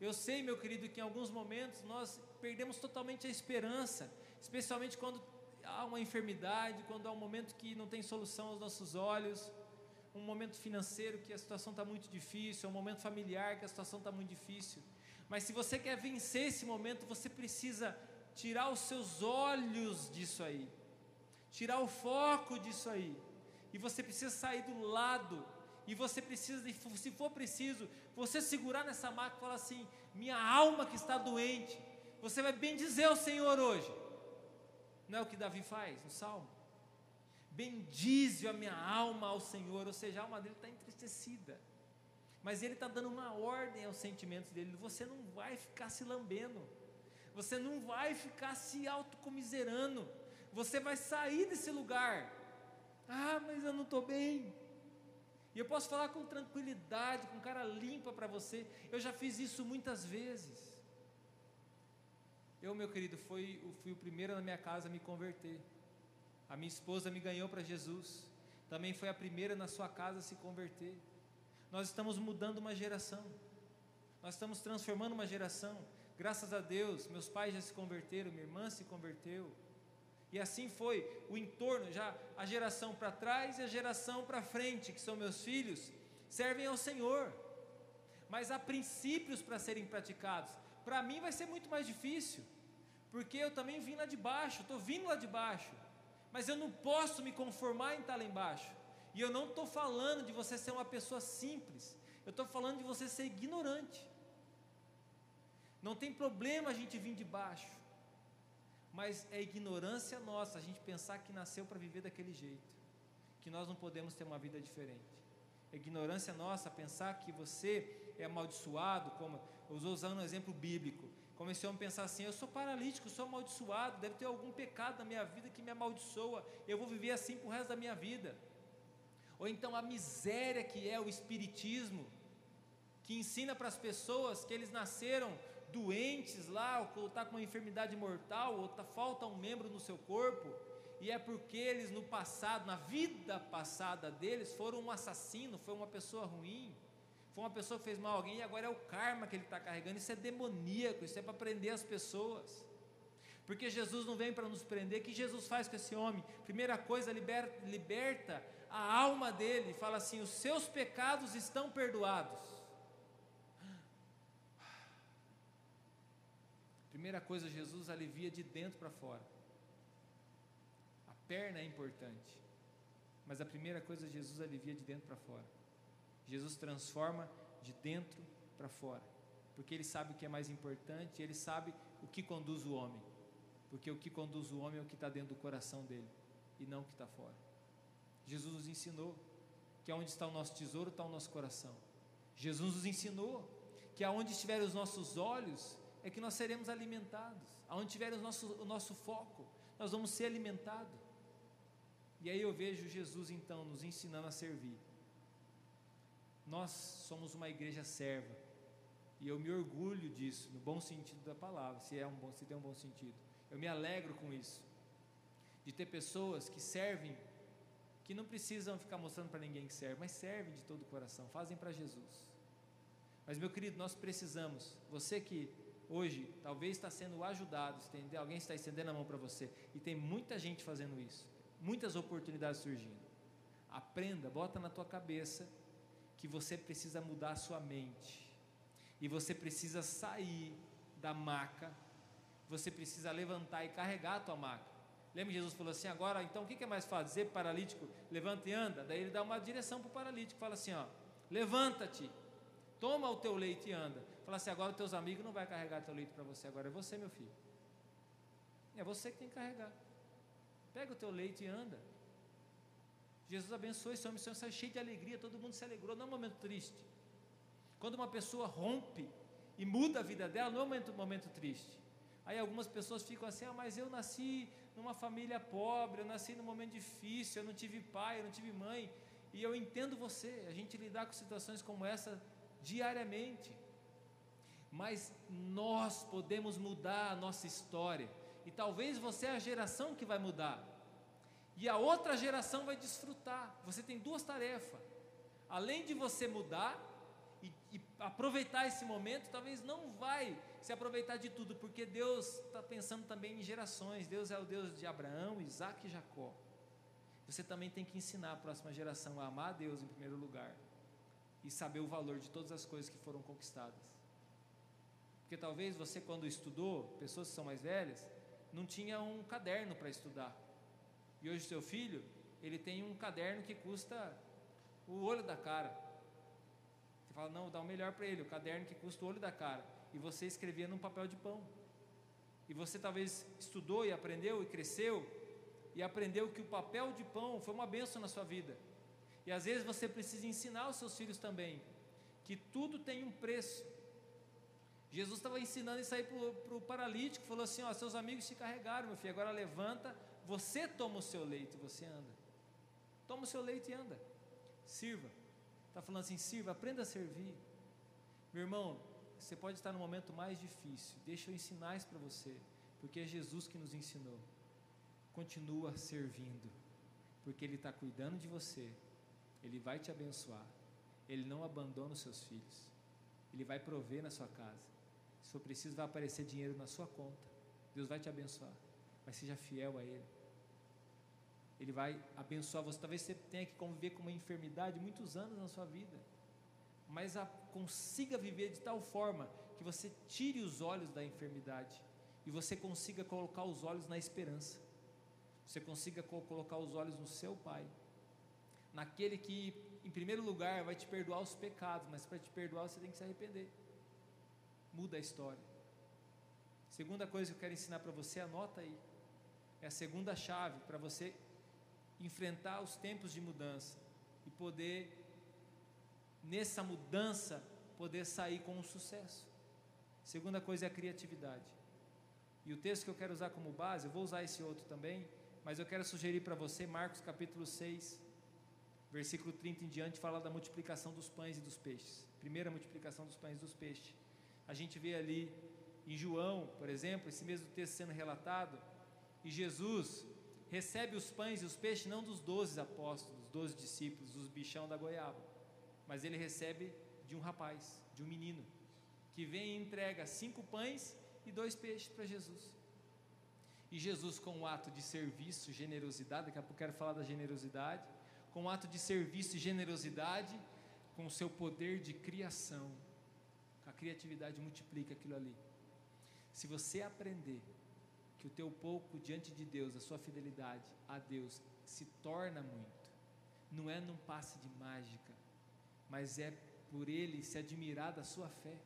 Eu sei, meu querido, que em alguns momentos nós perdemos totalmente a esperança, especialmente quando há uma enfermidade, quando há um momento que não tem solução aos nossos olhos, um momento financeiro que a situação está muito difícil, um momento familiar que a situação está muito difícil. Mas se você quer vencer esse momento, você precisa tirar os seus olhos disso aí, tirar o foco disso aí, e você precisa sair do lado e você precisa, se for preciso, você segurar nessa maca e falar assim: minha alma que está doente, você vai bem dizer ao Senhor hoje. Não é o que Davi faz no Salmo? Bendize a minha alma ao Senhor, ou seja, a alma dele está entristecida. Mas ele está dando uma ordem aos sentimentos dele. Você não vai ficar se lambendo, você não vai ficar se autocomiserando, você vai sair desse lugar. Ah, mas eu não estou bem. E eu posso falar com tranquilidade, com cara limpa para você. Eu já fiz isso muitas vezes. Eu, meu querido, fui, fui o primeiro na minha casa a me converter. A minha esposa me ganhou para Jesus. Também foi a primeira na sua casa a se converter. Nós estamos mudando uma geração. Nós estamos transformando uma geração. Graças a Deus, meus pais já se converteram, minha irmã se converteu. E assim foi o entorno, já a geração para trás e a geração para frente, que são meus filhos, servem ao Senhor. Mas há princípios para serem praticados. Para mim vai ser muito mais difícil, porque eu também vim lá de baixo, estou vindo lá de baixo, mas eu não posso me conformar em estar lá embaixo. E eu não estou falando de você ser uma pessoa simples, eu estou falando de você ser ignorante. Não tem problema a gente vir de baixo, mas é ignorância nossa a gente pensar que nasceu para viver daquele jeito, que nós não podemos ter uma vida diferente. É ignorância nossa pensar que você é amaldiçoado, como eu estou usando um exemplo bíblico. Comecei a pensar assim: eu sou paralítico, sou amaldiçoado, deve ter algum pecado na minha vida que me amaldiçoa, eu vou viver assim para o resto da minha vida. Ou então a miséria que é o Espiritismo, que ensina para as pessoas que eles nasceram doentes lá, ou está com uma enfermidade mortal, ou tá, falta um membro no seu corpo, e é porque eles no passado, na vida passada deles, foram um assassino, foi uma pessoa ruim, foi uma pessoa que fez mal a alguém, e agora é o karma que ele está carregando, isso é demoníaco, isso é para prender as pessoas. Porque Jesus não vem para nos prender, o que Jesus faz com esse homem? Primeira coisa, liberta, liberta a alma dele, fala assim: os seus pecados estão perdoados. Primeira coisa, Jesus alivia de dentro para fora. A perna é importante, mas a primeira coisa, Jesus alivia de dentro para fora. Jesus transforma de dentro para fora, porque Ele sabe o que é mais importante, Ele sabe o que conduz o homem, porque o que conduz o homem é o que está dentro do coração dele e não o que está fora. Jesus nos ensinou que aonde está o nosso tesouro está o nosso coração. Jesus nos ensinou que aonde estiverem os nossos olhos é que nós seremos alimentados. Aonde tiver o nosso, o nosso foco, nós vamos ser alimentados. E aí eu vejo Jesus então nos ensinando a servir. Nós somos uma igreja serva. E eu me orgulho disso, no bom sentido da palavra, se é um bom, se tem um bom sentido. Eu me alegro com isso. De ter pessoas que servem, que não precisam ficar mostrando para ninguém que serve, mas servem de todo o coração, fazem para Jesus. Mas, meu querido, nós precisamos, você que hoje talvez está sendo ajudado, alguém está estendendo a mão para você, e tem muita gente fazendo isso, muitas oportunidades surgindo. Aprenda, bota na tua cabeça que você precisa mudar a sua mente, e você precisa sair da maca, você precisa levantar e carregar a tua maca. Lembra que Jesus falou assim: agora, então o que é mais fácil? O paralítico, levanta e anda? Daí ele dá uma direção para o paralítico, fala assim: ó, levanta-te, toma o teu leite e anda. Fala assim: agora os teus amigos não vai carregar teu leite para você, agora é você, meu filho. É você que tem que carregar. Pega o teu leite e anda. Jesus abençoou esse homem, homem saiu cheio de alegria, todo mundo se alegrou, não é um momento triste. Quando uma pessoa rompe e muda a vida dela, não é um momento, um momento triste. Aí algumas pessoas ficam assim: ah, mas eu nasci numa família pobre, eu nasci num momento difícil, eu não tive pai, eu não tive mãe. E eu entendo você, a gente lidar com situações como essa diariamente. Mas nós podemos mudar a nossa história. E talvez você é a geração que vai mudar. E a outra geração vai desfrutar. Você tem duas tarefas. Além de você mudar e, e aproveitar esse momento, talvez não vai se aproveitar de tudo, porque Deus está pensando também em gerações. Deus é o Deus de Abraão, Isaac e Jacó. Você também tem que ensinar a próxima geração a amar a Deus em primeiro lugar e saber o valor de todas as coisas que foram conquistadas. Porque talvez você, quando estudou, pessoas que são mais velhas, não tinha um caderno para estudar. E hoje seu filho, ele tem um caderno que custa o olho da cara. Você fala, não, dá o melhor para ele, o caderno que custa o olho da cara e você escrevia num papel de pão. E você talvez estudou e aprendeu e cresceu e aprendeu que o papel de pão foi uma benção na sua vida. E às vezes você precisa ensinar os seus filhos também que tudo tem um preço. Jesus estava ensinando isso aí para o paralítico, falou assim: ó, seus amigos te carregaram, meu filho, agora levanta, você toma o seu leito e você anda. Toma o seu leito e anda. Sirva. Está falando assim, sirva, aprenda a servir. Meu irmão, você pode estar no momento mais difícil, deixa eu ensinar isso para você, porque é Jesus que nos ensinou. Continua servindo, porque Ele está cuidando de você, Ele vai te abençoar, Ele não abandona os seus filhos, Ele vai prover na sua casa. Se for preciso, vai aparecer dinheiro na sua conta, Deus vai te abençoar, mas seja fiel a Ele. Ele vai abençoar você. Talvez você tenha que conviver com uma enfermidade muitos anos na sua vida mas a, consiga viver de tal forma que você tire os olhos da enfermidade e você consiga colocar os olhos na esperança. Você consiga co colocar os olhos no seu Pai, naquele que, em primeiro lugar, vai te perdoar os pecados, mas para te perdoar você tem que se arrepender. Muda a história. Segunda coisa que eu quero ensinar para você, anota aí. É a segunda chave para você enfrentar os tempos de mudança e poder nessa mudança, poder sair com um sucesso. Segunda coisa é a criatividade. E o texto que eu quero usar como base, eu vou usar esse outro também, mas eu quero sugerir para você Marcos capítulo 6, versículo 30 em diante, fala da multiplicação dos pães e dos peixes. Primeira multiplicação dos pães e dos peixes. A gente vê ali em João, por exemplo, esse mesmo texto sendo relatado, e Jesus recebe os pães e os peixes não dos doze apóstolos, dos doze discípulos, dos bichão da goiaba, mas ele recebe de um rapaz, de um menino, que vem e entrega cinco pães e dois peixes para Jesus. E Jesus, com um ato de serviço, generosidade, daqui a pouco quero falar da generosidade, com um ato de serviço e generosidade, com o seu poder de criação, a criatividade multiplica aquilo ali. Se você aprender que o teu pouco diante de Deus, a sua fidelidade a Deus se torna muito, não é num passe de mágica, mas é por ele se admirar da sua fé.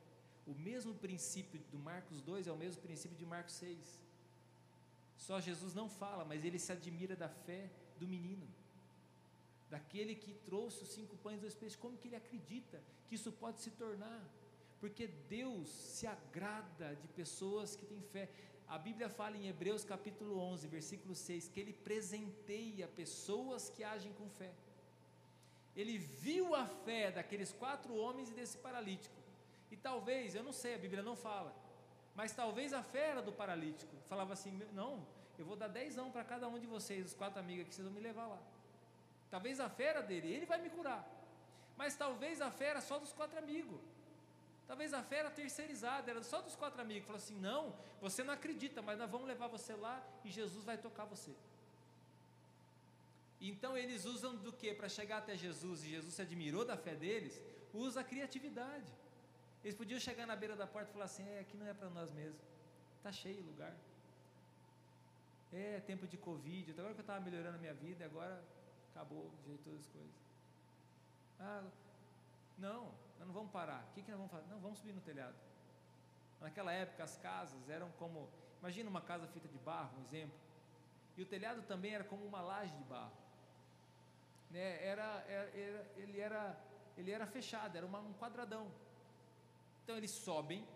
O mesmo princípio do Marcos 2 é o mesmo princípio de Marcos 6. Só Jesus não fala, mas ele se admira da fé do menino, daquele que trouxe os cinco pães e dois peixes. Como que ele acredita que isso pode se tornar? Porque Deus se agrada de pessoas que têm fé. A Bíblia fala em Hebreus capítulo 11, versículo 6, que ele presenteia pessoas que agem com fé ele viu a fé daqueles quatro homens e desse paralítico. E talvez, eu não sei, a Bíblia não fala, mas talvez a fé era do paralítico. Falava assim: não, eu vou dar dezão para cada um de vocês, os quatro amigos que vocês vão me levar lá. Talvez a fé era dele, ele vai me curar. Mas talvez a fé era só dos quatro amigos. Talvez a fé era terceirizada, era só dos quatro amigos. Falou assim: não, você não acredita, mas nós vamos levar você lá e Jesus vai tocar você. Então eles usam do que para chegar até Jesus e Jesus se admirou da fé deles? Usa a criatividade. Eles podiam chegar na beira da porta e falar assim: é, aqui não é para nós mesmo, está cheio o lugar. É tempo de Covid, agora que eu estava melhorando a minha vida, agora acabou, jeito todas as coisas. Ah, não, nós não vamos parar. O que, que nós vamos fazer? Não, vamos subir no telhado. Naquela época as casas eram como, imagina uma casa feita de barro, um exemplo. E o telhado também era como uma laje de barro. Né? Era, era, era, ele, era, ele era fechado, era uma, um quadradão. Então eles sobem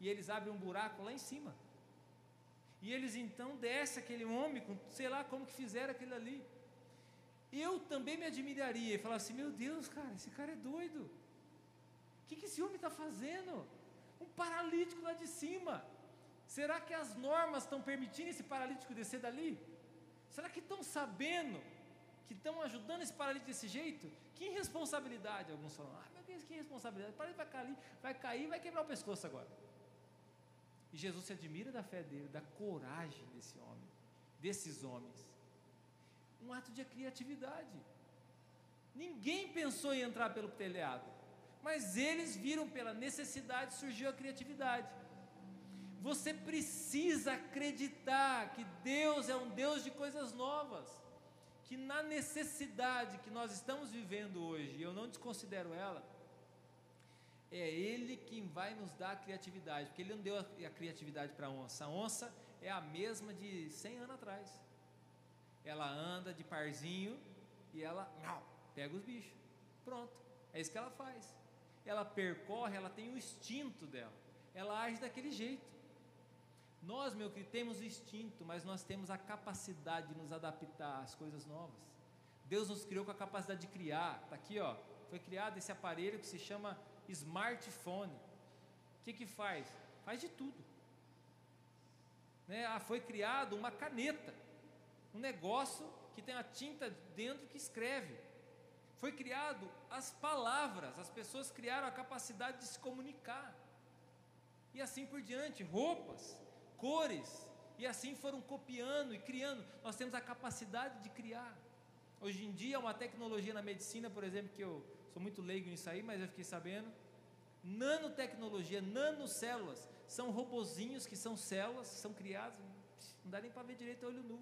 e eles abrem um buraco lá em cima. E eles então descem aquele homem, com, sei lá como que fizeram aquilo ali. Eu também me admiraria e falar assim: meu Deus, cara, esse cara é doido. O que, que esse homem está fazendo? Um paralítico lá de cima. Será que as normas estão permitindo esse paralítico descer dali? Será que estão sabendo que estão ajudando esse paralítico desse jeito? Que irresponsabilidade, alguns falam. Ah, meu Deus, que irresponsabilidade. O paralítico vai cair, vai cair vai quebrar o pescoço agora. E Jesus se admira da fé dele, da coragem desse homem, desses homens. Um ato de criatividade. Ninguém pensou em entrar pelo telhado, mas eles viram pela necessidade, surgiu a criatividade. Você precisa acreditar que Deus é um Deus de coisas novas, que na necessidade que nós estamos vivendo hoje, eu não desconsidero ela, é Ele quem vai nos dar a criatividade, porque Ele não deu a, criatividade para a onça. A onça é a mesma de 100 anos atrás. Ela anda de parzinho e ela pega os bichos. Pronto, é isso que ela faz. Ela percorre, ela tem o instinto dela. Ela age daquele jeito. Nós, meu querido, temos o instinto, mas nós temos a capacidade de nos adaptar às coisas novas. Deus nos criou com a capacidade de criar. Está aqui, ó. Foi criado esse aparelho que se chama smartphone. O que, que faz? Faz de tudo. Né? Ah, foi criado uma caneta, um negócio que tem a tinta dentro que escreve. Foi criado as palavras, as pessoas criaram a capacidade de se comunicar. E assim por diante, roupas, cores, e assim foram copiando e criando. Nós temos a capacidade de criar. Hoje em dia, uma tecnologia na medicina, por exemplo, que eu sou muito leigo nisso aí, mas eu fiquei sabendo. Nanotecnologia, nanocélulas, são robozinhos que são células, são criados, não dá nem para ver direito a olho nu,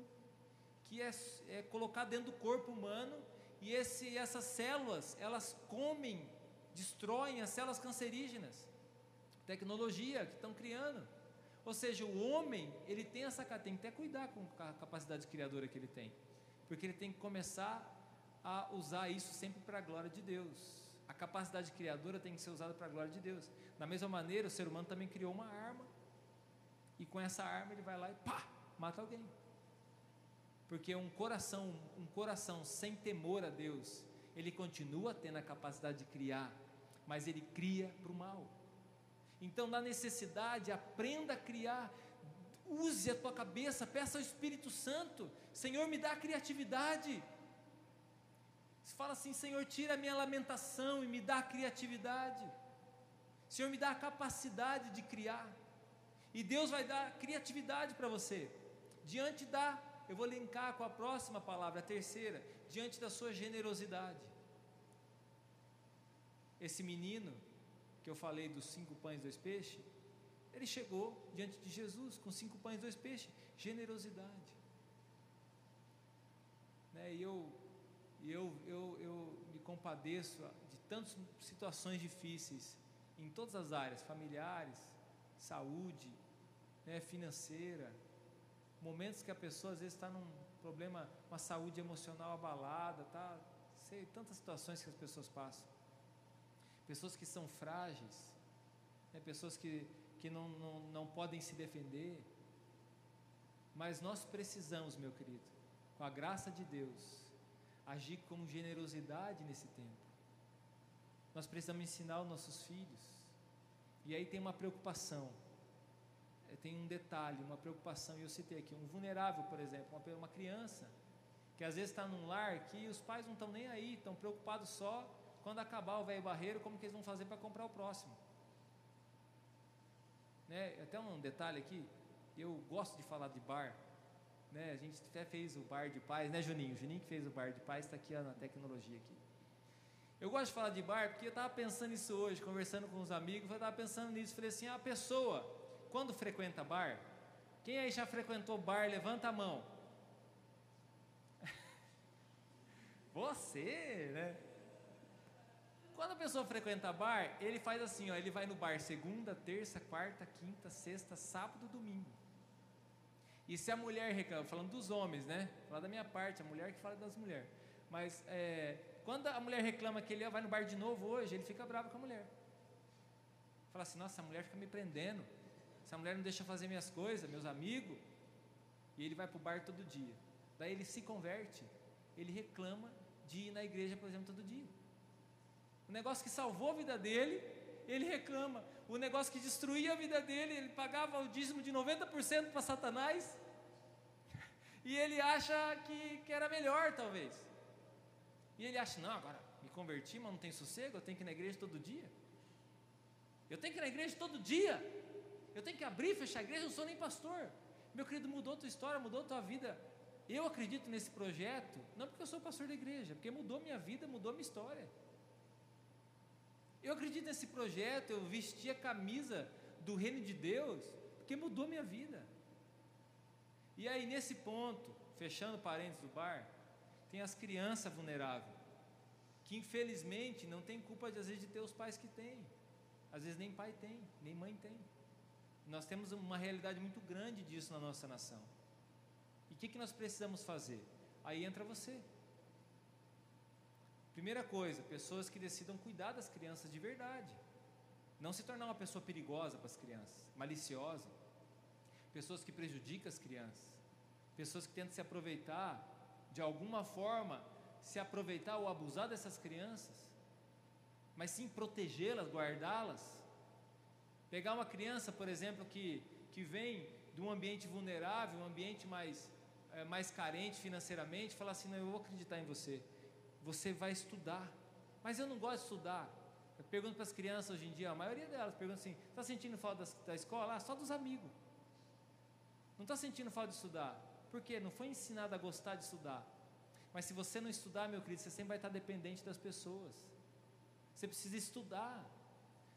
que é, é colocado dentro do corpo humano e esse, essas células, elas comem, destroem as células cancerígenas. Tecnologia que estão criando. Ou seja, o homem, ele tem essa tem que até cuidar com a capacidade criadora que ele tem. Porque ele tem que começar a usar isso sempre para a glória de Deus. A capacidade criadora tem que ser usada para a glória de Deus. Da mesma maneira, o ser humano também criou uma arma. E com essa arma ele vai lá e pá, mata alguém. Porque um coração, um coração sem temor a Deus, ele continua tendo a capacidade de criar, mas ele cria para o mal. Então, na necessidade, aprenda a criar, use a tua cabeça, peça ao Espírito Santo, Senhor, me dá criatividade. Você fala assim, Senhor, tira a minha lamentação e me dá criatividade. Senhor, me dá a capacidade de criar. E Deus vai dar criatividade para você. Diante da, eu vou linkar com a próxima palavra, a terceira, diante da sua generosidade. Esse menino que eu falei dos cinco pães e dois peixes, ele chegou diante de Jesus com cinco pães e dois peixes, generosidade. Né? E eu eu, eu, eu me compadeço de tantas situações difíceis em todas as áreas, familiares, saúde, né, financeira, momentos que a pessoa às vezes está num problema, uma saúde emocional abalada, tá, sei, tantas situações que as pessoas passam, pessoas que são frágeis, né, pessoas que, que não, não, não podem se defender, mas nós precisamos, meu querido, com a graça de Deus, agir com generosidade nesse tempo. Nós precisamos ensinar os nossos filhos. E aí tem uma preocupação, tem um detalhe, uma preocupação, e eu citei aqui, um vulnerável, por exemplo, uma, uma criança, que às vezes está num lar que os pais não estão nem aí, estão preocupados só quando acabar o velho barreiro, como que eles vão fazer para comprar o próximo. Né? Até um detalhe aqui, eu gosto de falar de bar, né? A gente até fez o bar de paz, né, Juninho? Juninho que fez o bar de paz está aqui ó, na tecnologia aqui. Eu gosto de falar de bar porque eu estava pensando nisso hoje, conversando com os amigos, eu estava pensando nisso, falei assim, a pessoa, quando frequenta bar, quem aí já frequentou bar, levanta a mão. <laughs> Você, né? Quando a pessoa frequenta bar, ele faz assim, ó, ele vai no bar segunda, terça, quarta, quinta, sexta, sábado, domingo. E se a mulher reclama, falando dos homens, né? Falar da minha parte, a mulher que fala das mulheres. Mas é, quando a mulher reclama que ele vai no bar de novo hoje, ele fica bravo com a mulher. Fala assim, nossa, a mulher fica me prendendo. Essa mulher não deixa fazer minhas coisas, meus amigos. E ele vai para o bar todo dia. Daí ele se converte. Ele reclama de ir na igreja, por exemplo, todo dia. O negócio que salvou a vida dele, ele reclama. O negócio que destruía a vida dele, ele pagava o dízimo de 90% para Satanás. <laughs> E ele acha que, que era melhor, talvez. E ele acha, não, agora me converti, mas não tem sossego, eu tenho que ir na igreja todo dia. Eu tenho que ir na igreja todo dia. Eu tenho que abrir e fechar a igreja, eu não sou nem pastor. Meu querido, mudou tua história, mudou tua vida. Eu acredito nesse projeto, não porque eu sou pastor da igreja, porque mudou minha vida, mudou minha história. Eu acredito nesse projeto, eu vesti a camisa do reino de Deus, porque mudou minha vida. E aí, nesse ponto, fechando parênteses do bar, tem as crianças vulneráveis, que infelizmente não tem culpa de, às vezes de ter os pais que têm. Às vezes nem pai tem, nem mãe tem. Nós temos uma realidade muito grande disso na nossa nação. E o que, que nós precisamos fazer? Aí entra você. Primeira coisa, pessoas que decidam cuidar das crianças de verdade. Não se tornar uma pessoa perigosa para as crianças, maliciosa. Pessoas que prejudicam as crianças. Pessoas que tentam se aproveitar, de alguma forma, se aproveitar ou abusar dessas crianças. Mas sim protegê-las, guardá-las. Pegar uma criança, por exemplo, que, que vem de um ambiente vulnerável, um ambiente mais, é, mais carente financeiramente, falar assim: não, eu vou acreditar em você você vai estudar. Mas eu não gosto de estudar. Eu pergunto para as crianças hoje em dia, a maioria delas pergunta assim: está sentindo falta da, da escola? Ah, só dos amigos. Não está sentindo falta de estudar. Por quê? Não foi ensinado a gostar de estudar. Mas se você não estudar, meu querido, você sempre vai estar dependente das pessoas. Você precisa estudar.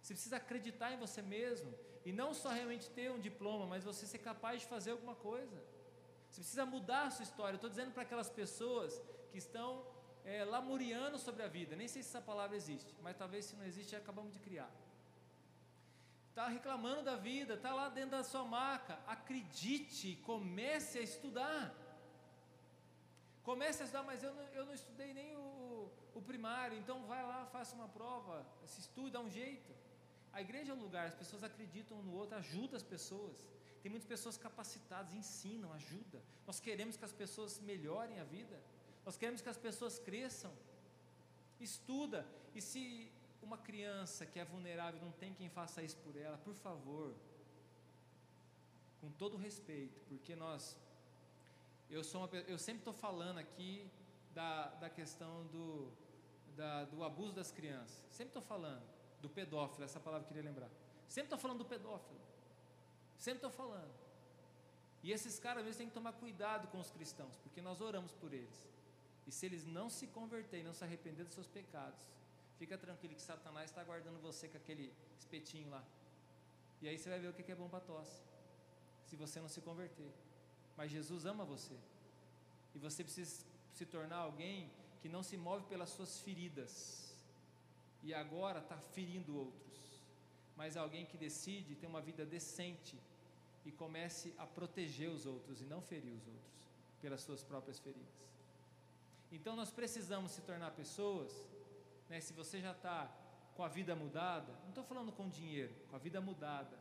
Você precisa acreditar em você mesmo. E não só realmente ter um diploma, mas você ser capaz de fazer alguma coisa. Você precisa mudar a sua história. Estou dizendo para aquelas pessoas que estão é, lamuriando sobre a vida. Nem sei se essa palavra existe, mas talvez se não existe, acabamos de criar. Está reclamando da vida, está lá dentro da sua maca. Acredite, comece a estudar. Comece a estudar, mas eu não, eu não estudei nem o, o primário, então vai lá, faça uma prova, se estude, dá um jeito. A igreja é um lugar, as pessoas acreditam um no outro, ajuda as pessoas. Tem muitas pessoas capacitadas, ensinam, ajuda. Nós queremos que as pessoas melhorem a vida. Nós queremos que as pessoas cresçam. Estuda. E se uma criança que é vulnerável não tem quem faça isso por ela, por favor, com todo respeito, porque nós, eu sou uma, eu sempre estou falando aqui da, da questão do, da, do abuso das crianças. Sempre estou falando do pedófilo, essa palavra eu queria lembrar. Sempre estou falando do pedófilo. Sempre estou falando. E esses caras, vezes, têm que tomar cuidado com os cristãos, porque nós oramos por eles. E se eles não se converterem, não se arrepender dos seus pecados, fica tranquilo que Satanás está guardando você com aquele espetinho lá. E aí você vai ver o que é bom para tosse. Se você não se converter. Mas Jesus ama você. E você precisa se tornar alguém que não se move pelas suas feridas. E agora está ferindo outros. Mas alguém que decide ter uma vida decente e comece a proteger os outros e não ferir os outros pelas suas próprias feridas. Então nós precisamos se tornar pessoas, né, se você já está com a vida mudada, não estou falando com dinheiro, com a vida mudada,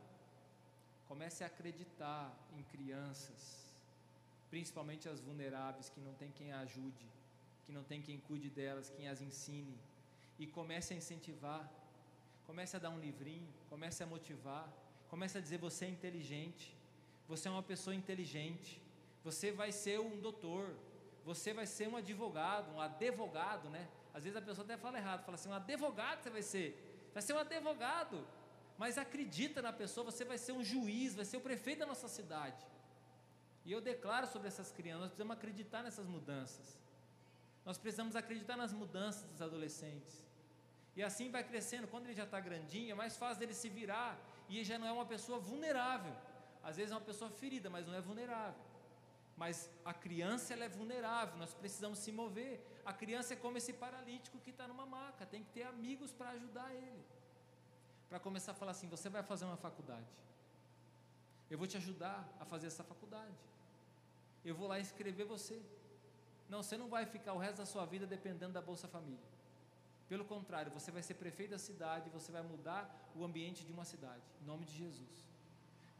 comece a acreditar em crianças, principalmente as vulneráveis, que não tem quem a ajude, que não tem quem cuide delas, quem as ensine, e comece a incentivar, comece a dar um livrinho, comece a motivar, comece a dizer você é inteligente, você é uma pessoa inteligente, você vai ser um doutor, você vai ser um advogado, um advogado, né? Às vezes a pessoa até fala errado, fala assim, um advogado você vai ser, vai ser um advogado. mas acredita na pessoa, você vai ser um juiz, vai ser o prefeito da nossa cidade. E eu declaro sobre essas crianças, nós precisamos acreditar nessas mudanças. Nós precisamos acreditar nas mudanças dos adolescentes. E assim vai crescendo, quando ele já está grandinho, é mais fácil dele se virar, e ele já não é uma pessoa vulnerável. Às vezes é uma pessoa ferida, mas não é vulnerável. Mas a criança ela é vulnerável, nós precisamos se mover. A criança é como esse paralítico que está numa maca, tem que ter amigos para ajudar ele para começar a falar assim: você vai fazer uma faculdade. Eu vou te ajudar a fazer essa faculdade. Eu vou lá inscrever você. Não, você não vai ficar o resto da sua vida dependendo da Bolsa Família. Pelo contrário, você vai ser prefeito da cidade, você vai mudar o ambiente de uma cidade, em nome de Jesus.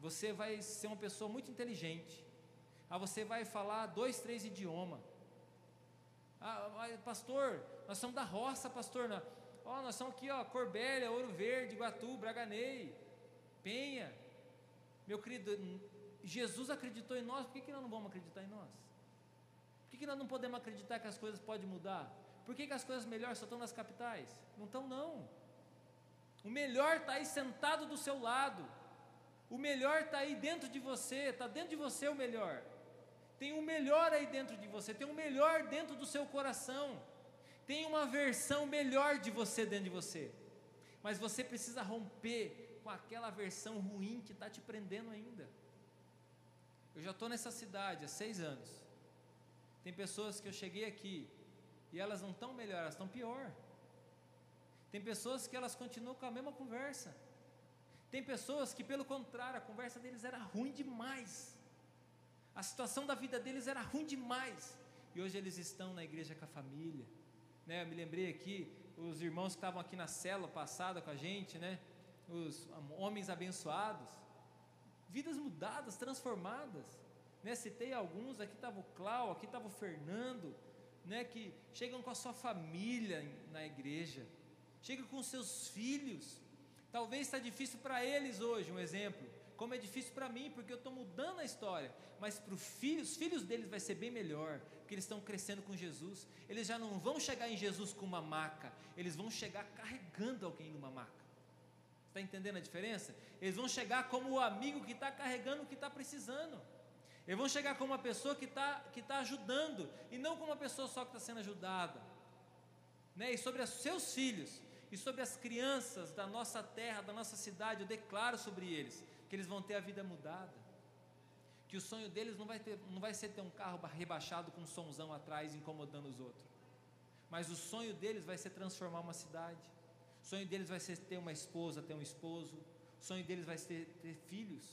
Você vai ser uma pessoa muito inteligente. Ah, você vai falar dois, três idiomas. Ah, pastor, nós somos da roça, pastor. Ó, nós estamos aqui, ó, Corbélia, Ouro Verde, Iguatu, Braganei, Penha. Meu querido, Jesus acreditou em nós, por que, que nós não vamos acreditar em nós? Por que, que nós não podemos acreditar que as coisas podem mudar? Por que, que as coisas melhores só estão nas capitais? Não estão, não. O melhor está aí sentado do seu lado. O melhor está aí dentro de você, está dentro de você o melhor. Tem o melhor aí dentro de você, tem o melhor dentro do seu coração. Tem uma versão melhor de você dentro de você. Mas você precisa romper com aquela versão ruim que está te prendendo ainda. Eu já estou nessa cidade há seis anos. Tem pessoas que eu cheguei aqui e elas não estão melhor, elas estão pior. Tem pessoas que elas continuam com a mesma conversa. Tem pessoas que, pelo contrário, a conversa deles era ruim demais. A situação da vida deles era ruim demais. E hoje eles estão na igreja com a família, né, eu me lembrei aqui, os irmãos que estavam aqui na cela passada com a gente, né? Os homens abençoados, vidas mudadas, transformadas. Né? Citei alguns, aqui estava o Clau, aqui estava o Fernando, né? que chegam com a sua família na igreja, chegam com seus filhos. Talvez está difícil para eles hoje, um exemplo, como é difícil para mim, porque eu estou mudando a história, mas para os filhos, os filhos deles vai ser bem melhor, porque eles estão crescendo com Jesus. Eles já não vão chegar em Jesus com uma maca, eles vão chegar carregando alguém numa maca. Está entendendo a diferença? Eles vão chegar como o amigo que está carregando o que está precisando. Eles vão chegar como uma pessoa que está que tá ajudando, e não como uma pessoa só que está sendo ajudada. Né? E sobre os seus filhos, e sobre as crianças da nossa terra, da nossa cidade, eu declaro sobre eles que eles vão ter a vida mudada que o sonho deles não vai, ter, não vai ser ter um carro rebaixado com um somzão atrás incomodando os outros, mas o sonho deles vai ser transformar uma cidade, o sonho deles vai ser ter uma esposa, ter um esposo, o sonho deles vai ser ter filhos,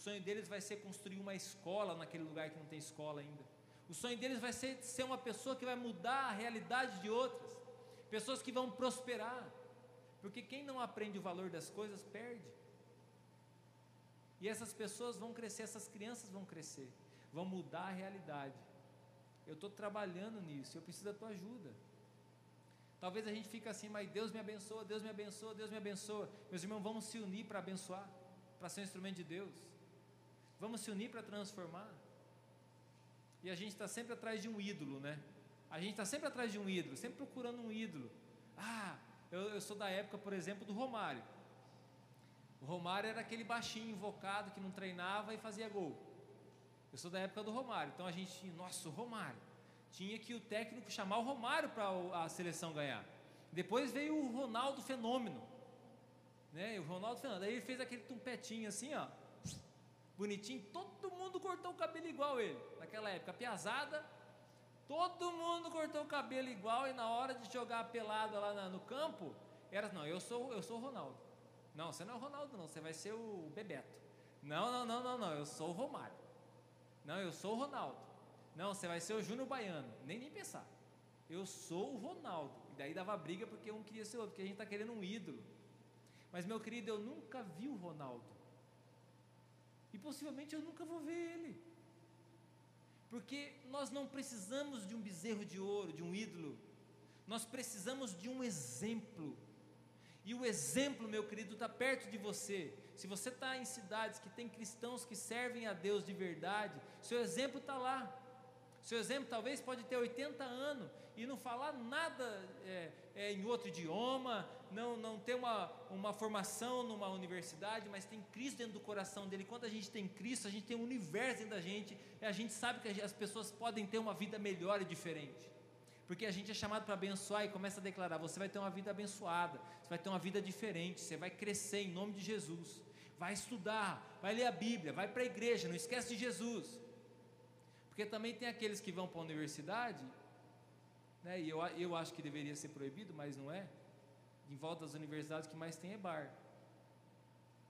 o sonho deles vai ser construir uma escola naquele lugar que não tem escola ainda, o sonho deles vai ser ser uma pessoa que vai mudar a realidade de outras, pessoas que vão prosperar, porque quem não aprende o valor das coisas perde. E essas pessoas vão crescer, essas crianças vão crescer, vão mudar a realidade. Eu estou trabalhando nisso, eu preciso da tua ajuda. Talvez a gente fique assim, mas Deus me abençoa, Deus me abençoa, Deus me abençoa. Meus irmãos, vamos se unir para abençoar, para ser um instrumento de Deus. Vamos se unir para transformar. E a gente está sempre atrás de um ídolo, né? A gente está sempre atrás de um ídolo, sempre procurando um ídolo. Ah, eu, eu sou da época, por exemplo, do Romário. O Romário era aquele baixinho invocado que não treinava e fazia gol. Eu sou da época do Romário, então a gente tinha, nossa, o Romário. Tinha que o técnico chamar o Romário para a seleção ganhar. Depois veio o Ronaldo Fenômeno. Né? O Ronaldo Fenômeno. Aí ele fez aquele tumpetinho assim, ó. Bonitinho. Todo mundo cortou o cabelo igual ele. Naquela época, piazada. Todo mundo cortou o cabelo igual e na hora de jogar pelado lá no campo, era não, eu sou, eu sou o Ronaldo. Não, você não é o Ronaldo, não, você vai ser o Bebeto. Não, não, não, não, não, eu sou o Romário. Não, eu sou o Ronaldo. Não, você vai ser o Júnior Baiano. Nem nem pensar. Eu sou o Ronaldo. E daí dava briga porque um queria ser outro, porque a gente está querendo um ídolo. Mas meu querido, eu nunca vi o Ronaldo. E possivelmente eu nunca vou ver ele. Porque nós não precisamos de um bezerro de ouro, de um ídolo. Nós precisamos de um exemplo e o exemplo, meu querido, está perto de você. Se você está em cidades que tem cristãos que servem a Deus de verdade, seu exemplo está lá. Seu exemplo talvez pode ter 80 anos e não falar nada é, é, em outro idioma, não, não ter uma, uma formação numa universidade, mas tem Cristo dentro do coração dele. Quando a gente tem Cristo, a gente tem um universo dentro da gente, e a gente sabe que as pessoas podem ter uma vida melhor e diferente. Porque a gente é chamado para abençoar e começa a declarar: você vai ter uma vida abençoada, você vai ter uma vida diferente, você vai crescer em nome de Jesus. Vai estudar, vai ler a Bíblia, vai para a igreja, não esquece de Jesus. Porque também tem aqueles que vão para a universidade, né, e eu, eu acho que deveria ser proibido, mas não é. Em volta das universidades, que mais tem é bar.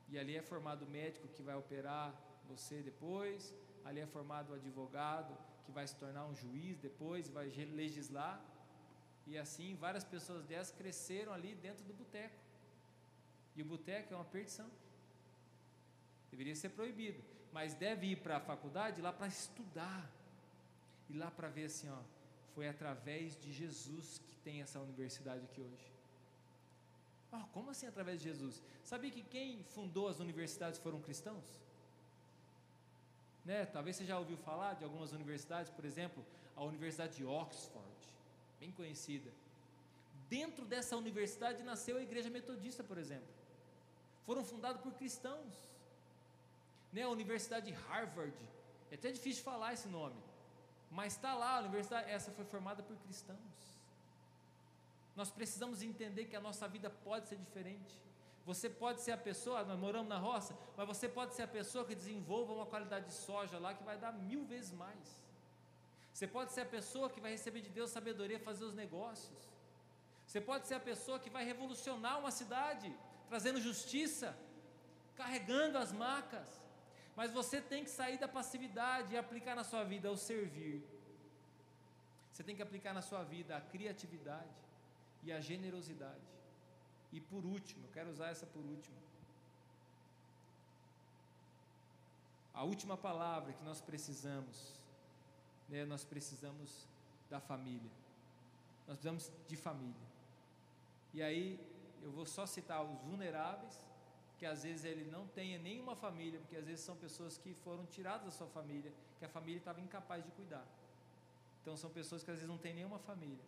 E ali é formado o médico que vai operar você depois, ali é formado o advogado que vai se tornar um juiz depois, vai legislar. E assim, várias pessoas dessas cresceram ali dentro do boteco. E o boteco é uma perdição. Deveria ser proibido, mas deve ir para a faculdade lá para estudar e lá para ver assim, ó, foi através de Jesus que tem essa universidade aqui hoje. Oh, como assim através de Jesus? Sabia que quem fundou as universidades foram cristãos? Né? Talvez você já ouviu falar de algumas universidades, por exemplo, a Universidade de Oxford, bem conhecida. Dentro dessa universidade nasceu a Igreja Metodista, por exemplo. Foram fundados por cristãos. Né? A Universidade de Harvard, é até difícil falar esse nome. Mas está lá, a universidade, essa foi formada por cristãos. Nós precisamos entender que a nossa vida pode ser diferente. Você pode ser a pessoa, nós moramos na roça, mas você pode ser a pessoa que desenvolva uma qualidade de soja lá que vai dar mil vezes mais. Você pode ser a pessoa que vai receber de Deus sabedoria fazer os negócios. Você pode ser a pessoa que vai revolucionar uma cidade, trazendo justiça, carregando as macas. Mas você tem que sair da passividade e aplicar na sua vida o servir. Você tem que aplicar na sua vida a criatividade e a generosidade. E por último, eu quero usar essa por último. A última palavra que nós precisamos, né, nós precisamos da família. Nós precisamos de família. E aí eu vou só citar os vulneráveis, que às vezes ele não tenha nenhuma família, porque às vezes são pessoas que foram tiradas da sua família, que a família estava incapaz de cuidar. Então são pessoas que às vezes não têm nenhuma família.